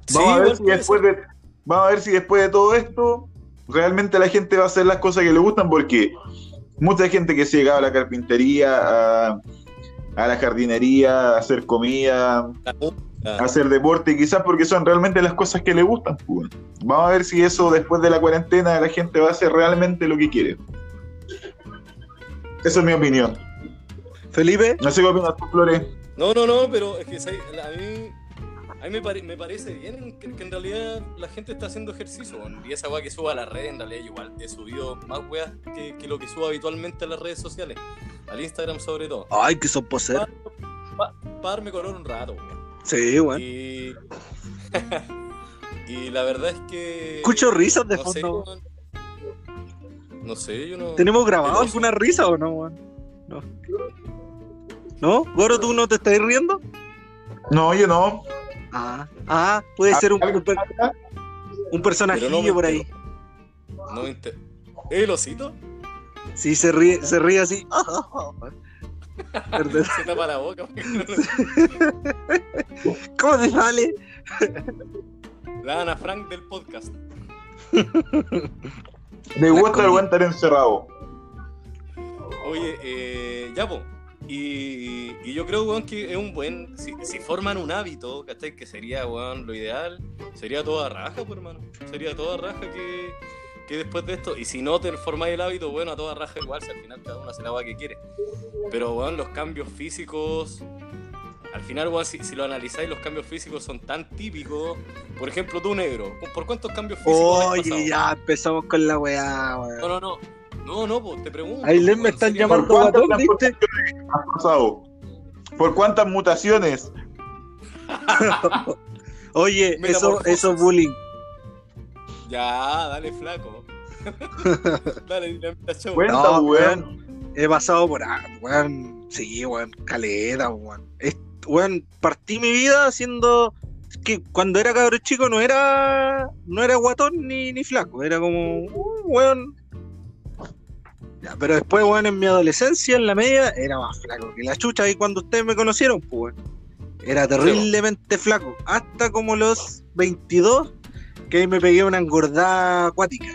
Sí, Vamos a ver si después de vamos a ver si después de todo esto realmente la gente va a hacer las cosas que le gustan porque mucha gente que se llegaba a la carpintería, a, a la jardinería, a hacer comida, a hacer deporte, quizás porque son realmente las cosas que le gustan. pues. Vamos a ver si eso después de la cuarentena la gente va a hacer realmente lo que quiere. Esa es mi opinión. Felipe, No sé qué opinas tú, Flores. No, no, no, pero es que a mí, a mí me, pare- me parece bien que, que en realidad la gente está haciendo ejercicio. Y esa weá que suba a las redes, en realidad yo igual he subido más weas que, que lo que subo habitualmente a las redes sociales. Al Instagram sobre todo. ay, que son poser. Para darme color un rato, weón. Sí, weón. Y... y la verdad es que... Escucho risas de no fondo. weón. No sé, yo no... ¿Tenemos grabado alguna risa o no, weón? No. ¿No? Goro, ¿tú no te estás riendo? No, yo no. Ah, ah puede ser un, ¿Algo un, personajillo no por ahí. No me inter- ¿El osito? Sí, se ríe, se ríe así. Se tapa la boca. ¿Cómo te sale? La Ana Frank del podcast. Me gusta el buen estar encerrado. Oye, eh, ya, po. Y, y yo creo, weón, que es un buen. Si, si forman un hábito, ¿cachai? Que sería, weón, lo ideal. Sería toda raja, pues, hermano. Sería toda raja que, que después de esto. Y si no te formáis el hábito, bueno, a toda raja igual, si al final cada uno hace la weá que quiere. Pero, weón, los cambios físicos. Al final, weón, si, si lo analizáis, los cambios físicos son tan típicos. Por ejemplo, tú, negro. ¿Por cuántos cambios físicos has pasado? Oye, ya empezamos con la weá, weón. no, no. No, no, pues te pregunto. Ahí les me están llamando ¿Por cuántas guatón, ¿viste? has pasado? ¿Por cuántas mutaciones? Oye, eso, eso es bullying. Ya, dale, flaco. dale, dinamita show. Cuenta, No, weón. he pasado por, ah, weón, sí, weón, caleta, weón. Es- weón, partí mi vida haciendo que cuando era cabro chico no era no era guatón ni, ni flaco, era como uh, weón. Ya, pero después, weón, en mi adolescencia, en la media, era más flaco que la chucha y cuando ustedes me conocieron, pues weón. Era terriblemente flaco. Hasta como los 22, que ahí me pegué una engordada acuática.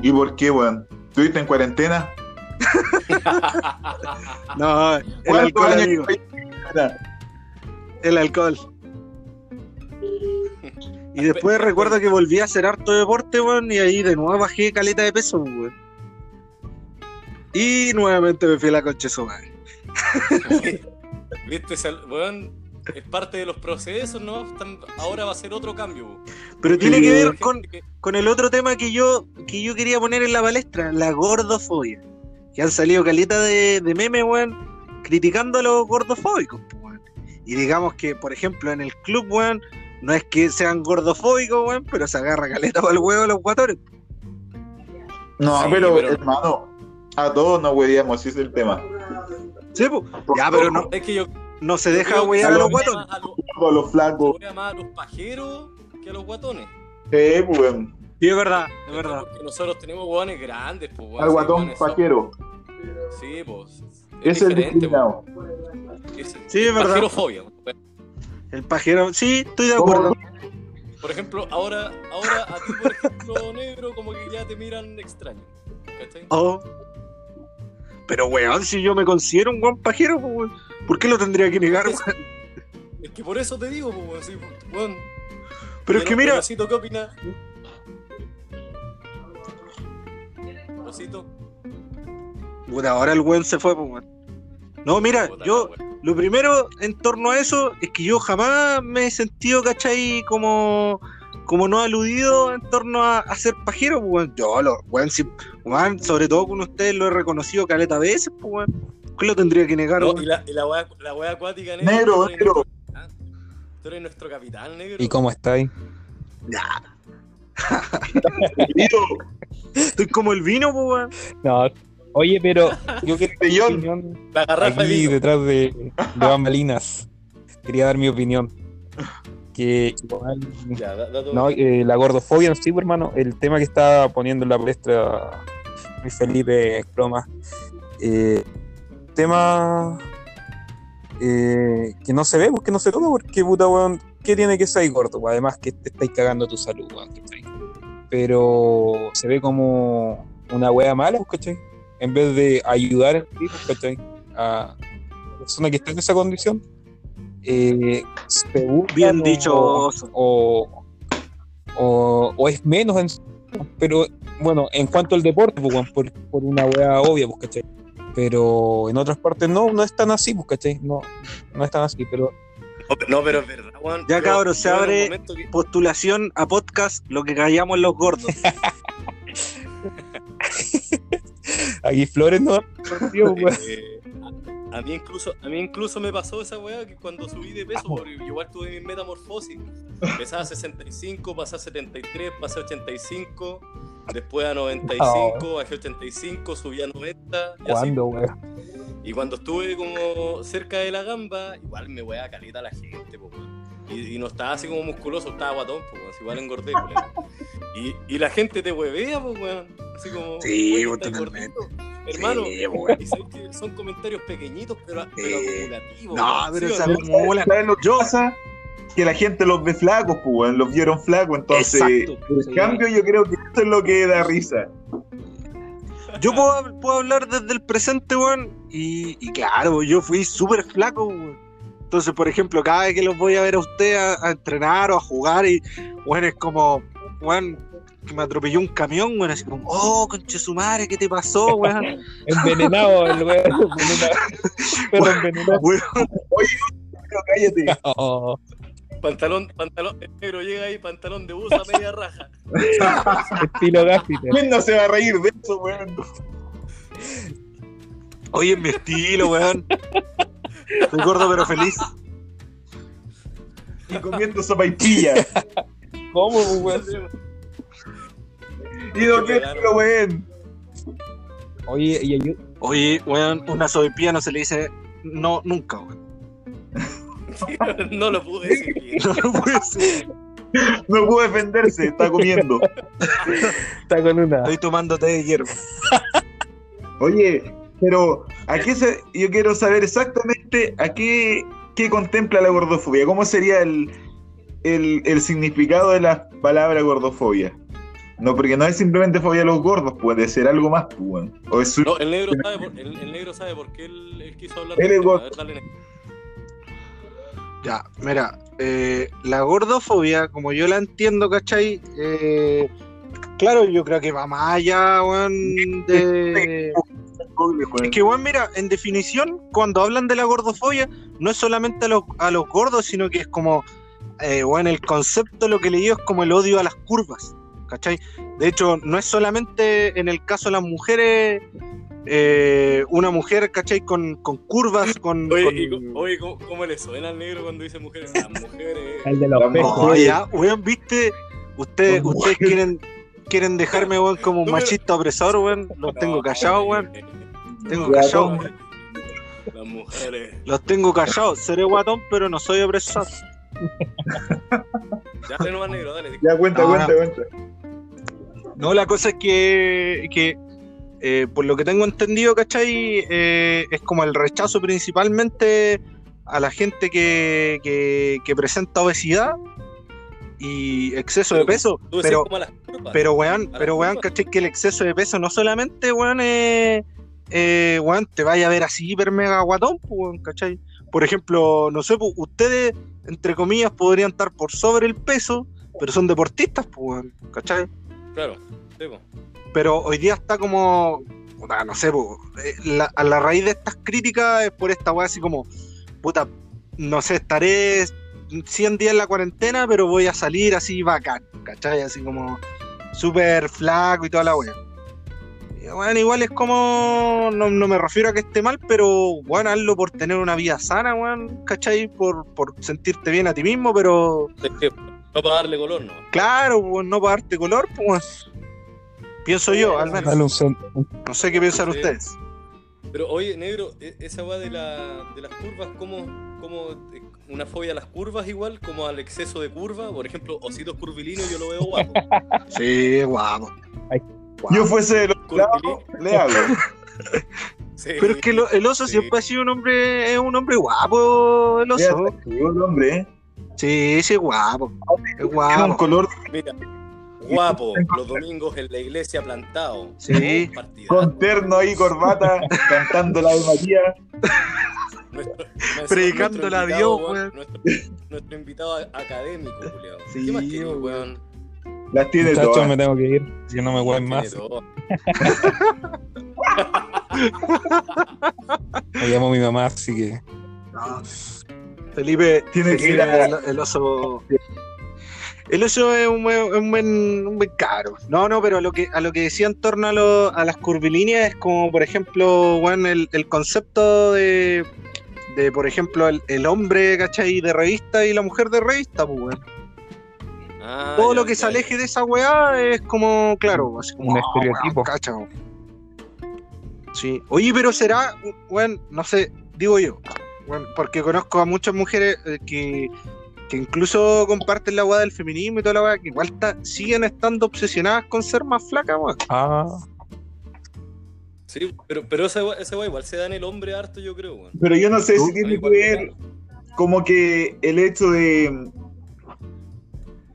¿Y por qué, weón? ¿Estuviste en cuarentena? No, el ¿Cuántos alcohol, años amigo, el alcohol. Y después recuerdo que volví a hacer harto deporte, weón, y ahí de nuevo bajé caleta de peso, weón. Y nuevamente me fui a la concha de su madre. ¿Viste? Weón, es parte de los procesos, ¿no? Ahora va a ser otro cambio. Pero tiene que ver con, con el otro tema que yo, que yo quería poner en la palestra, la gordofobia. Que han salido caleta de, de memes, weón, criticando a los gordofóbicos, weón. Y digamos que, por ejemplo, en el club, weón, no es que sean gordofóbicos, weón, pero se agarra caleta para el huevo a los guatones. No, Sí, pero, pero- hermano, a todos nos huevíamos, ese es el tema. Sí, po. Ya, pero no, Es que yo no se deja huear a los guatones. a los- Todos los se flacos. más a los pajeros que a los guatones. Sí, pues, weón. Sí, es verdad, es verdad. Porque nosotros tenemos guanes grandes, pues, weón, Al guatón paquero. Sí, pues. Es el diferente, pues. Es- Sí, es verdad. pajerofobia, pues. El pajero, sí, estoy de acuerdo. Por ejemplo, ahora, ahora a ti, por ejemplo, negro, como que ya te miran extraño. ¿Cachai? Oh. Pero, weón, si yo me considero un buen pajero, weón, ¿por qué lo tendría que negar, weón? Es que por eso te digo, weón. Pero es que mira, Osito, ¿qué opinas? Osito. Puta, ahora el weón se fue, weón. No, mira, Puta yo, weón. lo primero en torno a eso es que yo jamás me he sentido, ¿cachai? Como, como no aludido en torno a, a ser pajero, pues, weón. Yo, lo, weón, si, weón, sobre todo con ustedes lo he reconocido caleta veces, pues, weón. ¿Por qué lo tendría que negar, No, weón? y la, y la wea, la wea acuática, negro. Negro, tú eres negro. nuestro capitán. Tú eres nuestro capitán, negro. ¿Y cómo estáis? Estoy como el vino, pues, weón. No. Oye, pero yo quería dar mi opinión La garrafa de aquí vino. detrás de, de bambalinas. Quería dar mi opinión. Que igual, Ya, da, da tu- no, eh, la gordofobia en sí, pues, hermano, el tema que está poniendo en la palestra Luis Felipe Croma, eh, tema eh, que no se ve, porque no se toca, porque puta weón, ¿qué tiene que ser gordo? Pues, además que te estáis cagando tu salud, weón. Pero se ve como una wea mala, pues, ¿cachai? En vez de ayudar pues, ¿cachai? a la persona que está en esa condición, eh, se buscan Bien o- dicho, o, o, o es menos en pero bueno, en cuanto al deporte, pues, por, por una wea obvia, pues, ¿cachai? Pero en otras partes no, no es tan así, pues, ¿cachai? No, no es tan así, pero No, pero es verdad. Ya, cabros, se abre- que- Postulación a podcast, lo que callamos los gordos. aquí Flores no Tío. Eh, a, mí incluso, a mí incluso me pasó esa weá que cuando subí de peso, porque igual tuve mi metamorfosis. Empezaba a 65, pasé a 73, pasé a 85, después a 95, bajé a 85, subí a 90. Y, así, ¿Cuándo, weón? y cuando estuve como cerca de la gamba, igual me weá caleta la gente, po. Y, y no estaba así como musculoso, estaba guatón, pues, weón, igual engordé. Y, y la gente te huevea, pues, weón. Así como, Sí, "Oye, pues, estás totalmente. gordito". Hermano, Sí, que son comentarios pequeñitos, pero, pero acumulativos. No, pero. ¿Sabes lo que pasa? Que la gente los ve flacos, pues, los vieron flacos, entonces. Exacto. En cambio, yo creo que eso es lo que da risa. Yo puedo, puedo hablar desde el presente, weón. Y, y claro, yo fui súper flaco, weón. Entonces, por ejemplo, cada vez que los voy a ver a usted a, a entrenar o a jugar, y, weón, es como, weón, que me atropelló un camión, weón, así como, oh, conche su madre, ¿qué te pasó, weón? Envenenado el weón. envenenado. Perro envenenado. Weón, Pero cállate. Oh, Pantalón, pantalón, el negro llega ahí, pantalón de buzo a media raja. estilo Gaffiter. ¿Quién no se va a reír de eso, weón? Oye, es mi estilo, weón. Estoy gordo pero feliz. Y comiendo sopaipilla. ¿Cómo, weón? ¿Y de qué estilo, weón? Oye, y Oye, weón, una sopaipilla no se le dice no nunca, weón. no lo pude decir. No lo puede ser. No pudo defenderse, está comiendo. está con una. Estoy tomando té de hierba. Oye, pero ¿a qué se, yo quiero saber exactamente a qué, qué contempla la gordofobia? ¿Cómo sería el, el, el significado de la palabra gordofobia? No, porque no es simplemente fobia a los gordos, puede ser algo más, pues. O es su- No, el negro sabe por, el, el negro sabe por qué él, él quiso hablar. A gordo. Ya, mira, eh, la gordofobia, como yo la entiendo, ¿cachai? Eh, claro, yo creo que va más allá, weón, de... Es que, weón, mira, en definición, cuando hablan de la gordofobia, no es solamente a los, a los gordos, sino que es como, eh, weón, el concepto lo que leí es como el odio a las curvas, ¿cachai? De hecho, no es solamente en el caso de las mujeres, eh, una mujer, ¿cachai? Con, con curvas, con... Oye, con- oye, ¿cómo, cómo le suena al negro cuando dice mujeres? Las mujeres. El de los. No, ya, weón, viste, ustedes, ustedes quieren, quieren dejarme, weón, como un machista opresor, weón. Los tengo callados, weón. Tengo Ya, callados. Las mujeres. Los tengo callados. Seré guatón, pero no soy opresor. Dale nomás negro, dale. Ya cuenta, Ah. cuenta, cuenta. No, la cosa es que, que eh, por lo que tengo entendido, ¿cachai? Eh, es como el rechazo principalmente a la gente que, que, que presenta obesidad y exceso de peso. Pero, curvas. Pero, weón, pero, weón. ¿cachai? Que el exceso de peso no solamente, weón, eh, eh, weón, te vaya a ver así hiper mega guatón, pues, weón, ¿cachai? Por ejemplo, no sé, pues, ustedes, entre comillas, podrían estar por sobre el peso, pero son deportistas, pues, weón, ¿cachai? Claro, sí, po. Pero hoy día está como, puta, no sé, pues, eh, la- a la raíz de estas críticas es por esta weá así como, puta, no sé, estaré 100 días en la cuarentena, pero voy a salir así bacán, ¿cachai? Así como súper flaco y toda la weá. Bueno, igual es como, no, no me refiero a que esté mal, pero bueno, hazlo por tener una vida sana, weón, ¿cachai? Por, por sentirte bien a ti mismo, pero Es que no para darle color, no. claro, pues, no para darte color, pues. Pienso yo, al menos. Un No sé qué piensan Sí. ustedes. Pero oye, negro, e- esa weá de, la, de las curvas, ¿cómo, cómo eh, una fobia a las curvas igual? Como al exceso de curva, por ejemplo, ositos curvilíneos yo lo veo guapo. Sí, guapo. Yo fuese de los le. Sí. Pero es que lo- el oso Sí. siempre ha sido un hombre, es un hombre guapo, el oso. el hombre, ¿eh? Sí, sí, es guapo. Es Tiene un guapo. color Mira, guapo, los domingos en la iglesia plantado. Sí. Con terno ahí, corbata, cantando la de María. Nuestro- nuestro- Predicándole a Dios, weón. Nuestro, nuestro invitado académico, Julián. Sí, ¿Qué más tiene, weón. weón? Las tiene Muchachos, todas. me tengo que ir. Si no me hueven más. Me llamo mi mamá, así que. No. Felipe, Tiene que ir a- el, el oso. El oso es un buen, un buen, un buen caro. No, no, pero a lo que, a lo que decía en torno a, lo- a las curvilíneas es como, por ejemplo, bueno, el, el concepto de, de, por ejemplo, el, el hombre, ¿cachai? De revista y la mujer de revista, pues, weón. Ah, Todo ya, lo que se ya, aleje de esa weá es como, claro, así como Un ah, estereotipo. weón. Sí. Oye, pero será, bueno, no sé, digo yo, bueno, porque conozco a muchas mujeres eh, que, que incluso comparten la weá del feminismo y toda la weá, que igual ta- siguen estando obsesionadas con ser más flacas, weón. Ah, Sí, pero, pero esa, weá- igual se da en el hombre harto, yo creo, weón. Pero yo no sé si tiene que ver como que el hecho de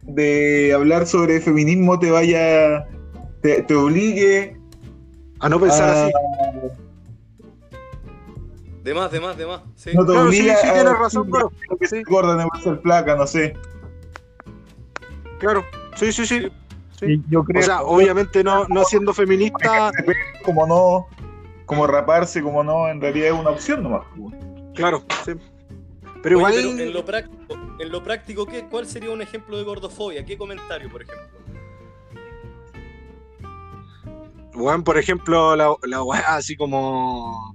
de hablar sobre feminismo te vaya te, te obligue A no pensar a- así. De más, de más, de más. Sí. no te Claro, sí, sí, a tienes razón, claro. que Sí. va a ser flaca no sé Claro, sí, sí, sí. Sí. y yo creo. O sea, obviamente no, no siendo feminista, como no como raparse como no en realidad es una opción nomás claro, sí. Pero Oye, igual, pero en lo práctico, en lo práctico ¿qué, ¿cuál sería un ejemplo de gordofobia? ¿Qué comentario, por ejemplo? Weón, por ejemplo, la, la weá así como.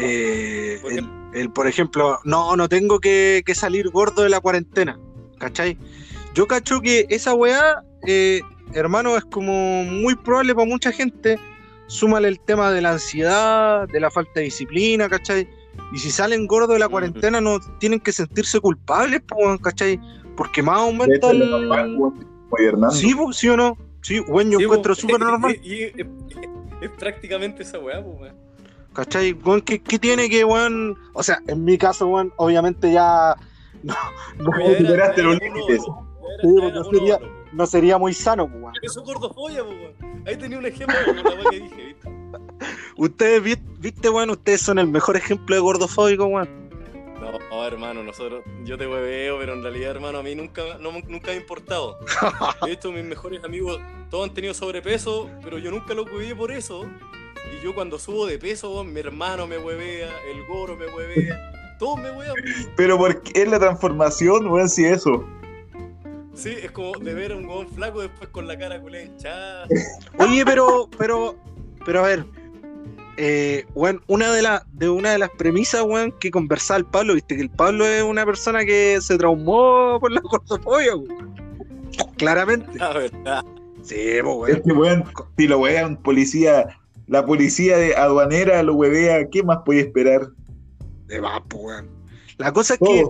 Eh, Por el, el, por ejemplo, no, no tengo que, que salir gordo de la cuarentena. ¿Cachai? Yo cacho que esa weá, eh, hermano, es como muy probable para mucha gente. súmale el tema de la ansiedad, de la falta de disciplina, ¿cachai? Y si salen gordos de la Ujú. cuarentena, no tienen que sentirse culpables, ¿cachai? Porque más aumenta el. Sí, sí o no. Sí, bueno, yo Sí, encuentro súper normal. Y, y- es, es prácticamente esa weá, pues. ¿Cachai? Weón, ¿qué, qué tiene que, weón? O sea, en mi caso, weón, obviamente ya no, no, superaste los límites. Sí, uno sería- no sería muy sano, pues, weón. Eso es gordofobia, pues, weón. Ahí tenía un ejemplo la que dije, ¿viste? Ustedes, vi- viste, weón, ustedes son el mejor ejemplo de gordofóbico, weón. No, no, hermano, nosotros, yo te hueveo, pero en realidad, hermano, a mí nunca, no, nunca me ha importado. De hecho, mis mejores amigos, todos han tenido sobrepeso, pero yo nunca los hueveé por eso. Y yo cuando subo de peso, mi hermano me huevea, el goro me huevea, todos me huevean. Pero ¿por qué es la transformación, weón, si eso? Sí, es como de ver a un huevón flaco después con la cara culé hinchada. Oye, pero, pero, pero a ver, eh, weón, una de, la, de una de las premisas, weón, que conversaba el Pablo, viste, que el Pablo es una persona que se traumó por la gordofobia, weón. Claramente. La verdad. Sí, pues, Es que, weón, si lo wean, policía, la policía de aduanera lo huevea, ¿qué más podía esperar? De pues, weón. La cosa es que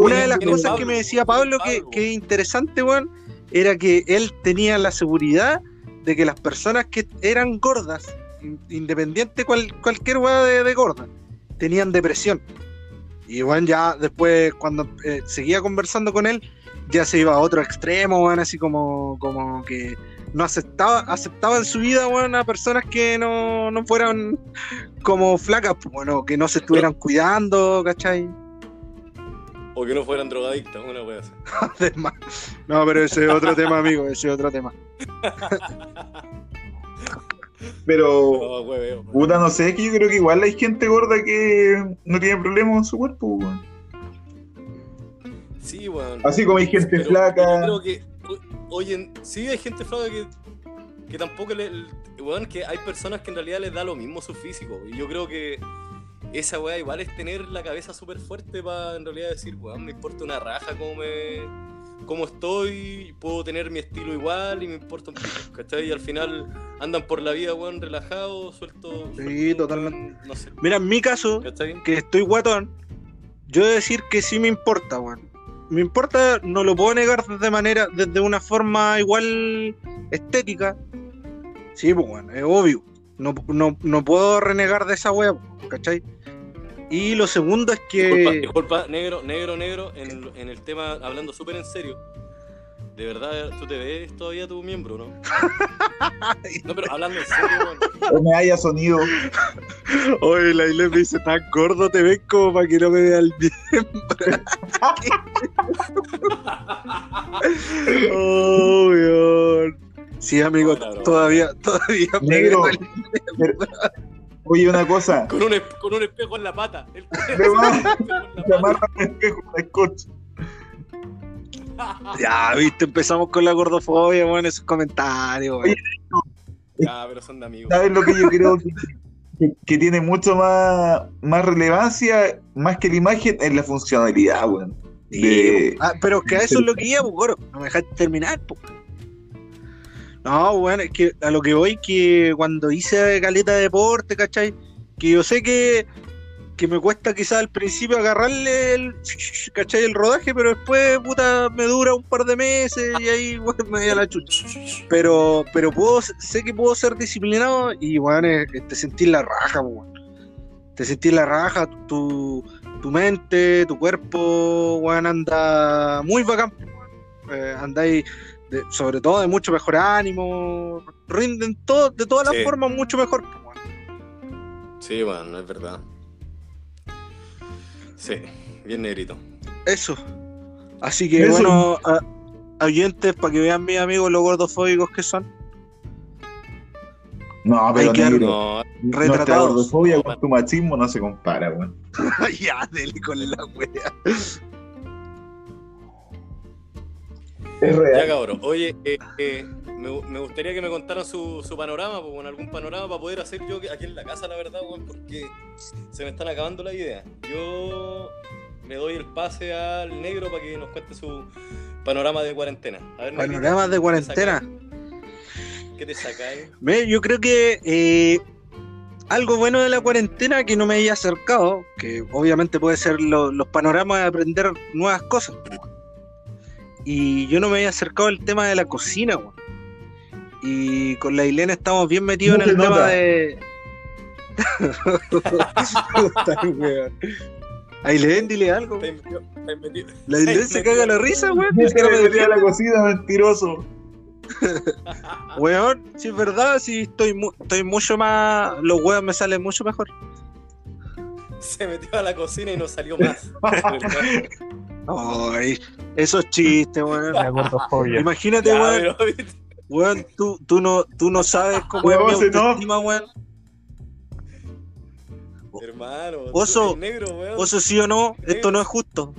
una de las ¿quién es cosas Pablo? que me decía Pablo que, que es interesante, weón, era que él tenía la seguridad de que las personas que eran gordas, in- independiente cual, cualquier weá de, de gorda, tenían depresión. Y weón, ya después, cuando eh, seguía conversando con él, ya se iba a otro extremo, weón, así como, como que no aceptaba, aceptaba en su vida, weón, a personas que no, no fueran como flacas, pues, bueno, que no se estuvieran cuidando, ¿cachai? O que no fueran drogadictas, una. Además. No, pero ese es otro tema, amigo, ese es otro tema. Pero, No, puta, no sé, es que yo creo que igual hay gente gorda que no tiene problemas en su cuerpo, weón. Sí, weón. Así como hay gente Pero flaca. Yo creo que o- hoy en sí hay gente flaca que, que tampoco le. Weón, que hay personas que en realidad les da lo mismo su físico. Y yo creo que esa weá igual es tener la cabeza súper fuerte para en realidad decir, weón, me importa una raja cómo me. cómo estoy, puedo tener mi estilo igual y me importa un poco, ¿cachai? Y al final andan por la vida, weón, relajados, sueltos. Sí, totalmente. weón, No sé, Mira, en mi caso, ¿cachai? que estoy guatón, yo he de decir que sí me importa, weón. Me importa, no lo puedo negar desde manera, desde una forma igual estética. Sí, pues bueno, es obvio. No, no, no puedo renegar de esa wea, ¿cachai? Y lo segundo es Disculpa, que. disculpa, negro, negro, negro, en, en el tema, hablando súper en serio. De verdad, tú te ves todavía tu miembro, ¿no? No, pero hablando en serio, weón. O me haya sonido. Oye, la Ile me dice, tan gordo te ves como para que no me vea el miembro. oh, weón. Sí, amigo, Hola, todavía, todavía me Negro. Oye, una cosa. Con un, con un espejo en la pata. El- Me va- un espejo en la Se amarra un espejo scotch. Ya, viste, empezamos con la gordofobia, weón, esos comentarios, Ya, pero son de amigos. ¿Sabes lo que yo creo que, tiene mucho más, más relevancia, más que la imagen, es la funcionalidad, weón? De- Ah, pero que a eso es lo que iba, pues, goro. No me dejaste terminar, pues. No, bueno, es que a lo que voy, que cuando hice caleta de deporte, ¿cachai? Que yo sé que, que me cuesta quizás al principio agarrarle el, ¿cachai? El rodaje, pero después, puta, me dura un par de meses y ahí, bueno, me voy a la chucha. Pero, pero puedo, sé que puedo ser disciplinado y, bueno, te sentís la raja. Te sentís la raja, tu, tu mente, tu cuerpo, weón, anda muy bacán. Eh, andáis, de- sobre todo, de mucho mejor ánimo, rinden todo, de todas las Sí. formas mucho mejor. Sí, bueno, es verdad. Sí, bien negrito. Eso. Así que, Eso. bueno, a- oyentes, para que vean mis amigos los gordofóbicos que son. No, pero Hay que- negro, No, retratados. gordofobia con tu machismo no se compara, weón. ya, dele con la wea. Es ya real. cabrón. Oye, eh, eh, me, me gustaría que me contaran su, su panorama, pues, bueno, algún panorama para poder hacer yo aquí en la casa, la verdad, porque se me están acabando las ideas. Yo le doy el pase al negro para que nos cuente su panorama de cuarentena. A ver, Panoramas de ¿qué cuarentena. ¿Qué te sacáis? Ve, Yo creo que eh, algo bueno de la cuarentena que no me haya acercado, que obviamente puede ser lo- los panoramas de aprender nuevas cosas. Y yo no me había acercado al tema de la cocina. Y con la Ilena estamos bien metidos No en el tema de. Weón. Ailén, dile algo. ¿Estáis metido- estáis metido- La Ailén se caga la risa, weón. Ni No siquiera me a la cocina, mentiroso. Weón, si es verdad, si estoy, mu- estoy mucho más. Los huevos me salen mucho mejor. Se metió a la cocina y no salió más. Ay, esos chistes, weón. Imagínate, Ya, weón. Weón, tú, tú, no, tú no sabes cómo es mi autoestima, weón. Hermano, tú Oso, eres negro, weón. Oso, sí o no, esto no es justo.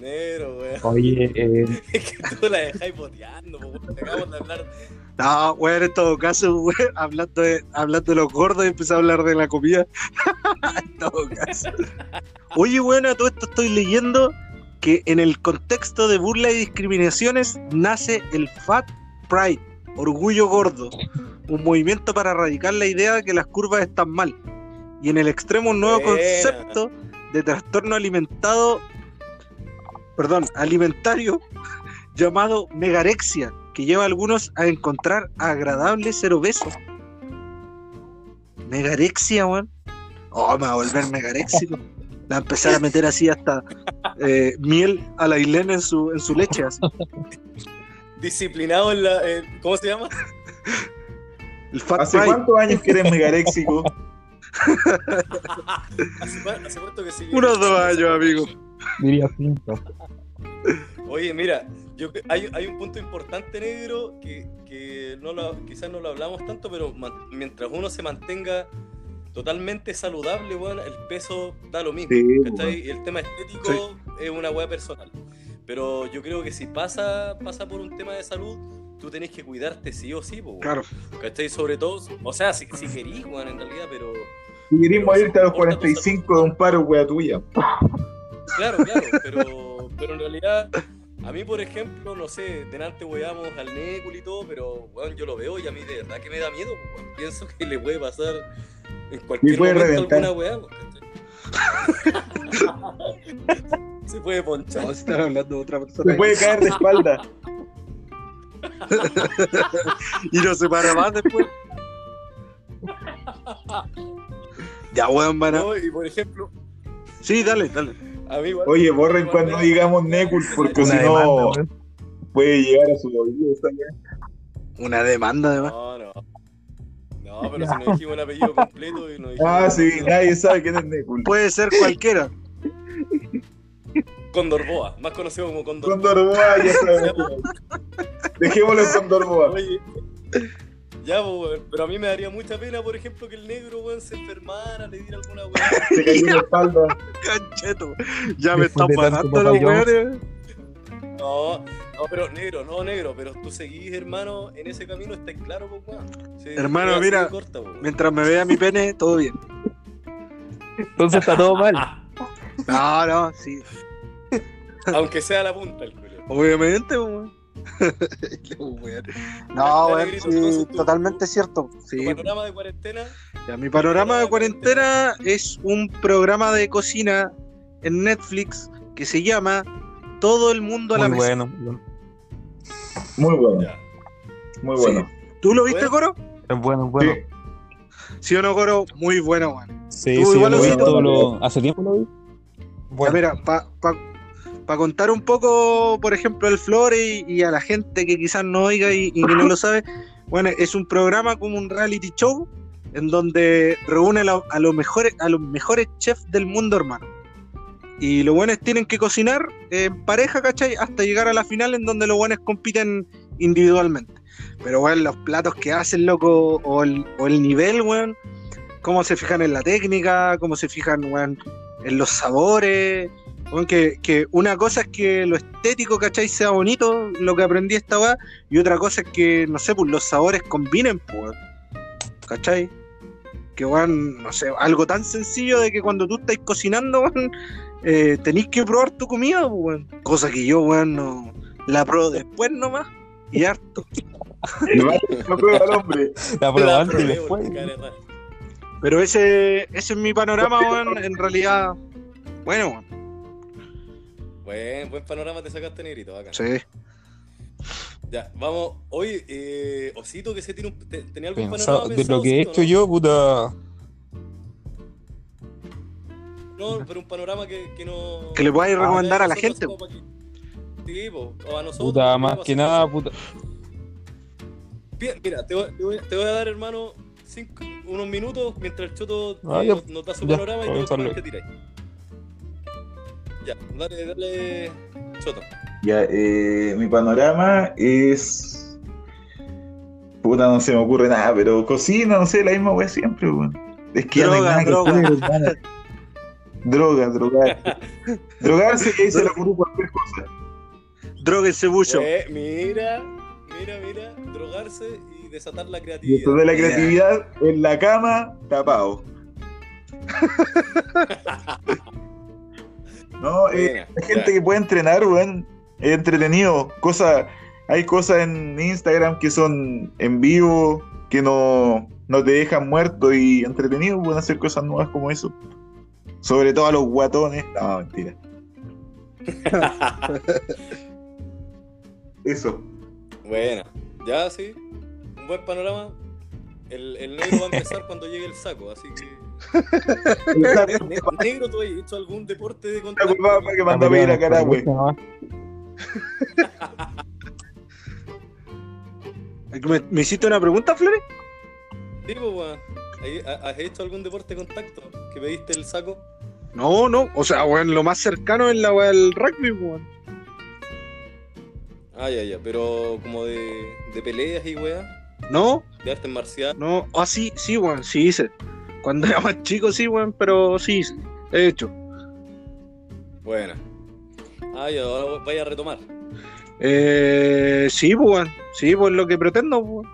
Negro, weón. Oye, eh, Es que tú la dejáis boteando, weón. Acabamos de hablar. No, weón, en todo caso, weón, hablando de, hablando de los gordos y empecé a hablar de la comida. en todo caso. Oye, weón, a todo esto estoy leyendo que en el contexto de burla y discriminaciones nace el Fat Pride, orgullo gordo, un movimiento para erradicar la idea de que las curvas están mal. Y en el extremo un nuevo concepto de trastorno alimentado, perdón, alimentario llamado megarexia, que lleva a algunos a encontrar agradable ser obeso. Megarexia, weón. Oh, me va a volver megaréxico. La va a empezar a meter así hasta eh, miel a la Ilena en su, en su leche. Así. Disciplinado en la. en- ¿Cómo se llama? El Fat ¿Hace cuántos años que eres megaréxico? ¿Hace, cuánto que sigue? Unos dos años, amigo. diría cinco. Oye, mira, yo, hay, hay un punto importante, negro, que, que no lo- quizás no lo hablamos tanto, pero man- mientras uno se mantenga totalmente saludable, weón, el peso da lo mismo. Sí. Y el tema estético es una weá personal. Pero yo creo que si pasa, pasa por un tema de salud, tú tenés que cuidarte sí o sí, po. Claro. ¿Cachai? Sobre todo, o sea, si, si querís, weón, en realidad, pero... Si querés morirte a los 45 de un paro, wea tuya. Claro, claro, pero, pero en realidad, a mí, por ejemplo, no sé, delante weamos al Nécul y todo, pero weón, yo lo veo y a mí de verdad que me da miedo, weón. Pienso que le puede pasar en cualquier momento reventar. alguna weá. Se puede ponchar. No, están hablando de otra persona. Se puede caer de espalda. Y no se para más después. ya, weón, van a... No, y por ejemplo, Sí, dale, dale. a mí igual- Oye, borren cuando digamos Necul, porque si no puede llegar a su oído. Una demanda, además. No, no. No, pero si no dijimos el apellido completo y no dijimos. Ah, sí, nadie sabe quién es Necul. Puede ser cualquiera. Condorboa, más conocido como Condor. Condorboa, ya sabemos. quién es. Dejémoslo en Condorboa. Oye, ya, pues, pero a mí me daría mucha pena, por ejemplo, que el negro, weón, se enfermara, le diera alguna weón. Se cayó de espalda. Cancheto. Ya me están matando los weones. No, no, pero negro, no negro, pero tú seguís, hermano, en ese camino, estáis claro, pues, weón. Sí, Hermano, mira, corta, pues. Mientras me vea mi pene, todo bien. Entonces está todo mal. No, no, sí. Aunque sea la punta el culo. Obviamente, weón. no, weón, sí, tú- totalmente cierto. Tu Sí. panorama de cuarentena, Ya, mi panorama de cuarentena es un programa de cocina en Netflix que se llama Todo el mundo a la Muy mesa. bueno. Muy bueno, ya. muy bueno. ¿Tú lo viste, Bueno. Coro? Es bueno, es bueno. Sí. ¿Sí o no, Coro? Muy bueno, weón. Sí, ¿Tú sí, lo viste? visto, lo- hace tiempo lo vi. Ya, Bueno, mira, para contar un poco, por ejemplo, al Flore y, y a la gente que quizás no oiga y, y que no lo sabe, bueno, es un programa como un reality show en donde reúne a, la- a los mejores a los mejores chefs del mundo, hermano. Y los buenos tienen que cocinar en pareja, ¿cachai? Hasta llegar a la final en donde los buenos compiten individualmente. Pero, bueno, los platos que hacen, loco, o el, o el nivel, weón, cómo se fijan en la técnica, cómo se fijan, weón, en los sabores. Weón, que, una cosa es que lo estético, ¿cachai? Sea bonito, lo que aprendí esta weá, y otra cosa es que, no sé, pues los sabores combinen, pues. ¿cachai? Que, weón, no sé, algo tan sencillo de que cuando tú estáis cocinando, weón, eh, tenéis que probar tu comida, weón. Cosa que yo, weón, no la pruebo después nomás, y harto. El no prueba al hombre. La La prueba antes y después. Pero ese, ese es mi panorama, weón. En realidad, bueno, weón. Buen, buen panorama te sacaste, negrito, bacán. Sí. Ya, vamos. Hoy, eh, Osito, que se tiene un, te- tenía algún Pensado- panorama de lo que he hecho ¿no? yo, puta. No, pero un panorama que, que no. Que le podáis recomendar a la gente. que- Sí, po, o a nosotros. Puta, ¿qué más que nada, puta. Bien, Mira, te voy, te voy- te voy a dar, hermano, cinco- unos minutos mientras el Choto Ah, eh, ya, nos, da su ya, panorama y voy a tú te tiráis. Ya, dale, dale, Choto. Ya, eh, mi panorama es. Puta, no se me ocurre nada, pero cocina, no sé, la misma wea siempre, weón. Es que ya no hay Droga, nada que. Droga, drogar. Drogarse y ahí se le ocurre cualquier cosa. Dróguense mucho. Pues, mira, mira, mira, drogarse y desatar la creatividad. Esto de la creatividad en la cama, tapado. no, eh, hay gente que puede entrenar, weón. Es entretenido. Cosa, hay cosas en Instagram que son en vivo, que no, no te dejan muerto y entretenido. Pueden hacer cosas nuevas como eso. Sobre todo a los guatones. No, mentira. Eso. Buena, ya sí, un buen panorama. El, el negro va a empezar cuando llegue el saco, así que. Ne- Negro, ¿tú has hecho algún deporte de contacto? que mandó a pedir a Carahue. ¿Me, me hiciste una pregunta, Flores? Sí, pues, ¿Has hecho algún deporte de contacto? ¿Que pediste el saco? No, no. O sea, weón, lo más cercano es la weá del rugby, weón. Ah, ya, ya, pero como de, de peleas y weá, No, de artes marciales. no. Ah, sí, sí, weón, sí hice. Cuando era más chico, sí, weón, pero sí hice. He hecho. Buena. Ah, ya, ahora vaya a retomar. Eh, sí, pues, weón. Sí, pues lo que pretendo, pues.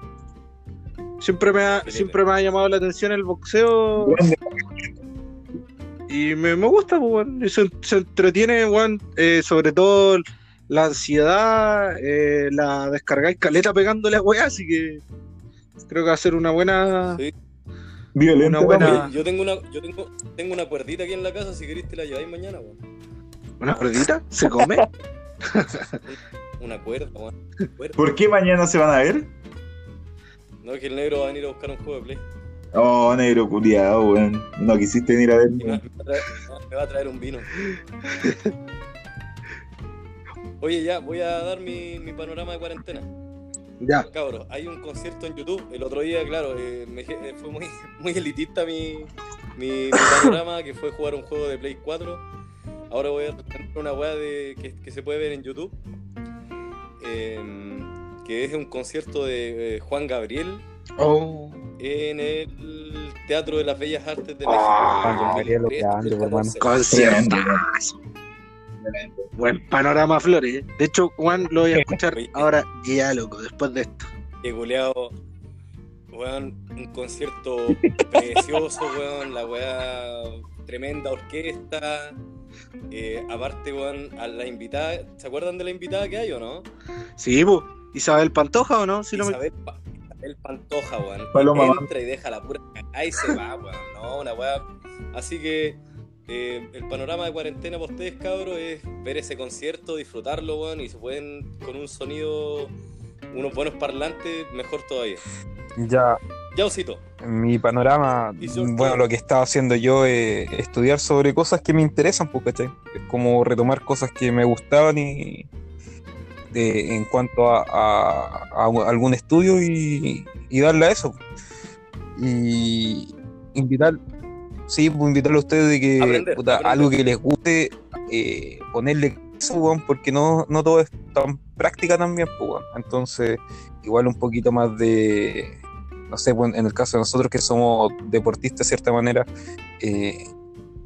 Siempre me, ha, siempre me ha llamado la atención el boxeo. Y me, me gusta, pues, weón. Y se, se entretiene, weón. eh, sobre todo la ansiedad, eh, la descargáis caleta pegándole a weá, así que creo que va a ser una buena. Sí. Violenta Una buena- yo tengo una, yo tengo, tengo una cuerdita aquí en la casa, si queréis te la lleváis mañana, weón. ¿Una ruedita? ¿Se come? Una cuerda, weón. Cuerda. ¿Por qué mañana se van a ver? No, que el negro va a venir a buscar un juego de play. Oh, negro culiado, weón. No quisiste venir a ver. Me, va a traer, me va a traer un vino. Oye, ya, voy a dar mi, mi panorama de cuarentena. Ya. Cabros, hay un concierto en YouTube. El otro día, claro, eh, me- eh, fue muy, muy elitista mi, mi, mi panorama, que fue jugar un juego de Play 4. Ahora voy a tener una weá de, que, que se puede ver en YouTube. em, que es un concierto de eh, Juan Gabriel Oh. en el Teatro de las Bellas Artes de México. Ah, en Gabriel, 2013, grande, 2014. Conciertazo. Buen panorama, Flores. ¿eh? De hecho, Juan, lo voy a escuchar ahora ya, loco, después de esto. que goleado, weón, un concierto precioso, weón, la weá, tremenda orquesta. eh, aparte, weón, a la invitada, ¿se acuerdan de la invitada que hay o no? Sí, pues. ¿Isabel Pantoja o no? Si no me- Isabel, Pa- Isabel Pantoja, weón. Paloma Entra y deja la pura cagada y se va, weón. No, una weá. Así que eh, el panorama de cuarentena para ustedes, cabros, es ver ese concierto, disfrutarlo, weón, y si pueden con un sonido, unos buenos parlantes, mejor todavía. Ya, Ya, Osito. mi panorama, ¿Y yo bueno, lo que estaba haciendo yo es estudiar sobre cosas que me interesan, pues, ¿cachai? Es como retomar cosas que me gustaban y de- en cuanto a, a- a algún estudio y, y darle a eso. Y invitar, sí, pues invitarle a ustedes de que Aprender, puta, aprender. algo que les guste, eh, ponerle eso, porque no, no todo es tan práctica también, pues. Entonces, igual un poquito más de, no sé, pues, en el caso de nosotros que somos deportistas de cierta manera, eh,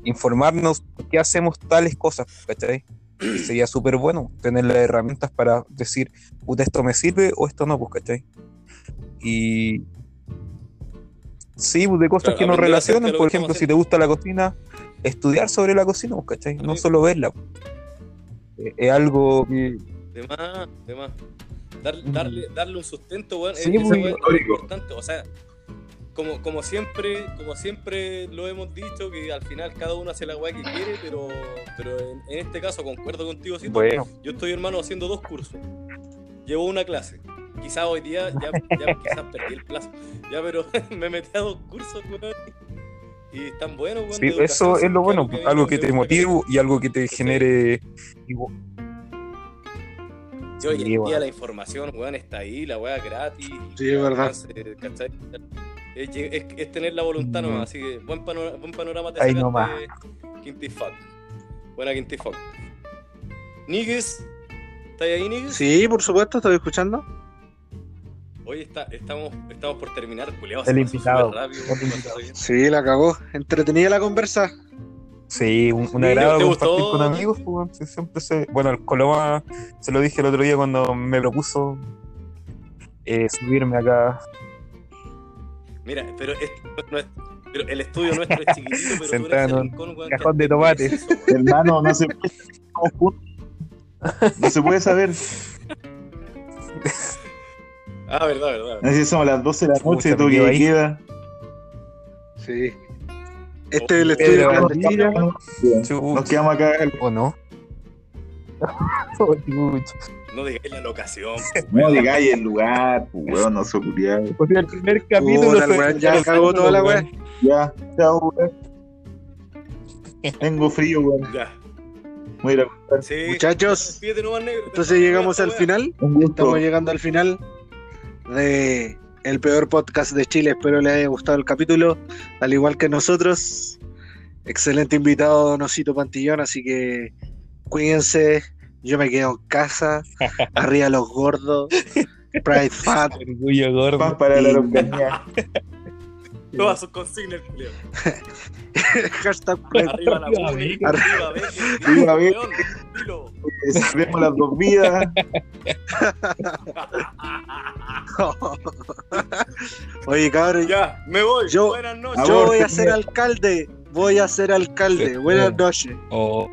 informarnos por qué hacemos tales cosas, ¿cachai? Y sería súper bueno tener las herramientas para decir, puta, esto me sirve o esto no, pues, ¿cachai? Y sí, pues, de cosas Claro, que nos relacionen, por ejemplo, si te gusta la cocina, estudiar sobre la cocina, pues, ¿cachai? No solo verla. pues. Eh, Es algo que De más, de más. Dar- darle, darle un sustento, weón, Sí, es, muy es importante. O sea, como, como siempre, como siempre lo hemos dicho, que al final cada uno hace la weá que quiere, pero, pero en, en este caso concuerdo contigo, Cito. Bueno, Yo estoy, hermano, haciendo dos cursos. Llevo una clase. Quizás hoy día ya, ya quizás perdí el plazo. Ya, pero me metí a dos cursos, weón. Y están buenos, weón. Sí, eso es lo bueno, algo que te motive y algo que te genere Sí, hoy en Sí, día la información, weón, está ahí, la weá gratis. Sí, es verdad. Entonces, ¿cachai? Es, lle- es- es tener la voluntad Mm. nomás, así que buen panorama, buen panorama te Ahí nomás. Quintifac. Buena Quintifac. Nigues, ¿estás ahí, Nigues? Sí, por supuesto, estoy escuchando. Hoy está, estamos, estamos por terminar, culiao, El invitado, rápido, el invitado. Sí, la cagó. Entretenida la conversa. Sí, un, un ¿te- agrado compartir gustó? con amigos. pues, siempre se... Bueno, el Coloma se lo dije el otro día cuando me propuso eh, subirme acá. Mira, pero, esto no es- pero el estudio nuestro es chiquitito, pero tú Sentado eres el en un rincón, weón, cajón que- de tomate. ¿qué es eso, weón? Hermano, no se puede No se puede saber. Ah, verdad, verdad. Así somos las 12 de la noche, quedo de ahí. queda. Sí. Este es el estudio Pedro clandestino. Chu- Nos quedamos acá. ¿O no? No digáis la locación. No digáis el lugar, pues, weón, no se culiado. Pues el primer capítulo Puta, el fue- weón ya cagó toda la weá. Ya, chao, weón. Tengo frío, weón. Ya. Voy a ir a acostar. Sí. Muchachos, entonces llegamos al final. Estamos llegando al final de el peor podcast de Chile. Espero les haya gustado el capítulo, al igual que nosotros. Excelente invitado, Donosito Pantillón, así que cuídense. Yo me quedo en casa, arriba los gordos, Pride Fat. Orgullo gordo. Más para la Araucanía. Todas sus consignas, culiao. Hashtag Pride Arriba la Arriba, Muni, Arriba. arriba Becky, Arriba Becky. Salvemos las dos vidas. Oye, cabrón, Ya, me voy. Yo- Buenas noches. yo voy a ser alcalde. Voy a ser alcalde. Buenas noches. Oh,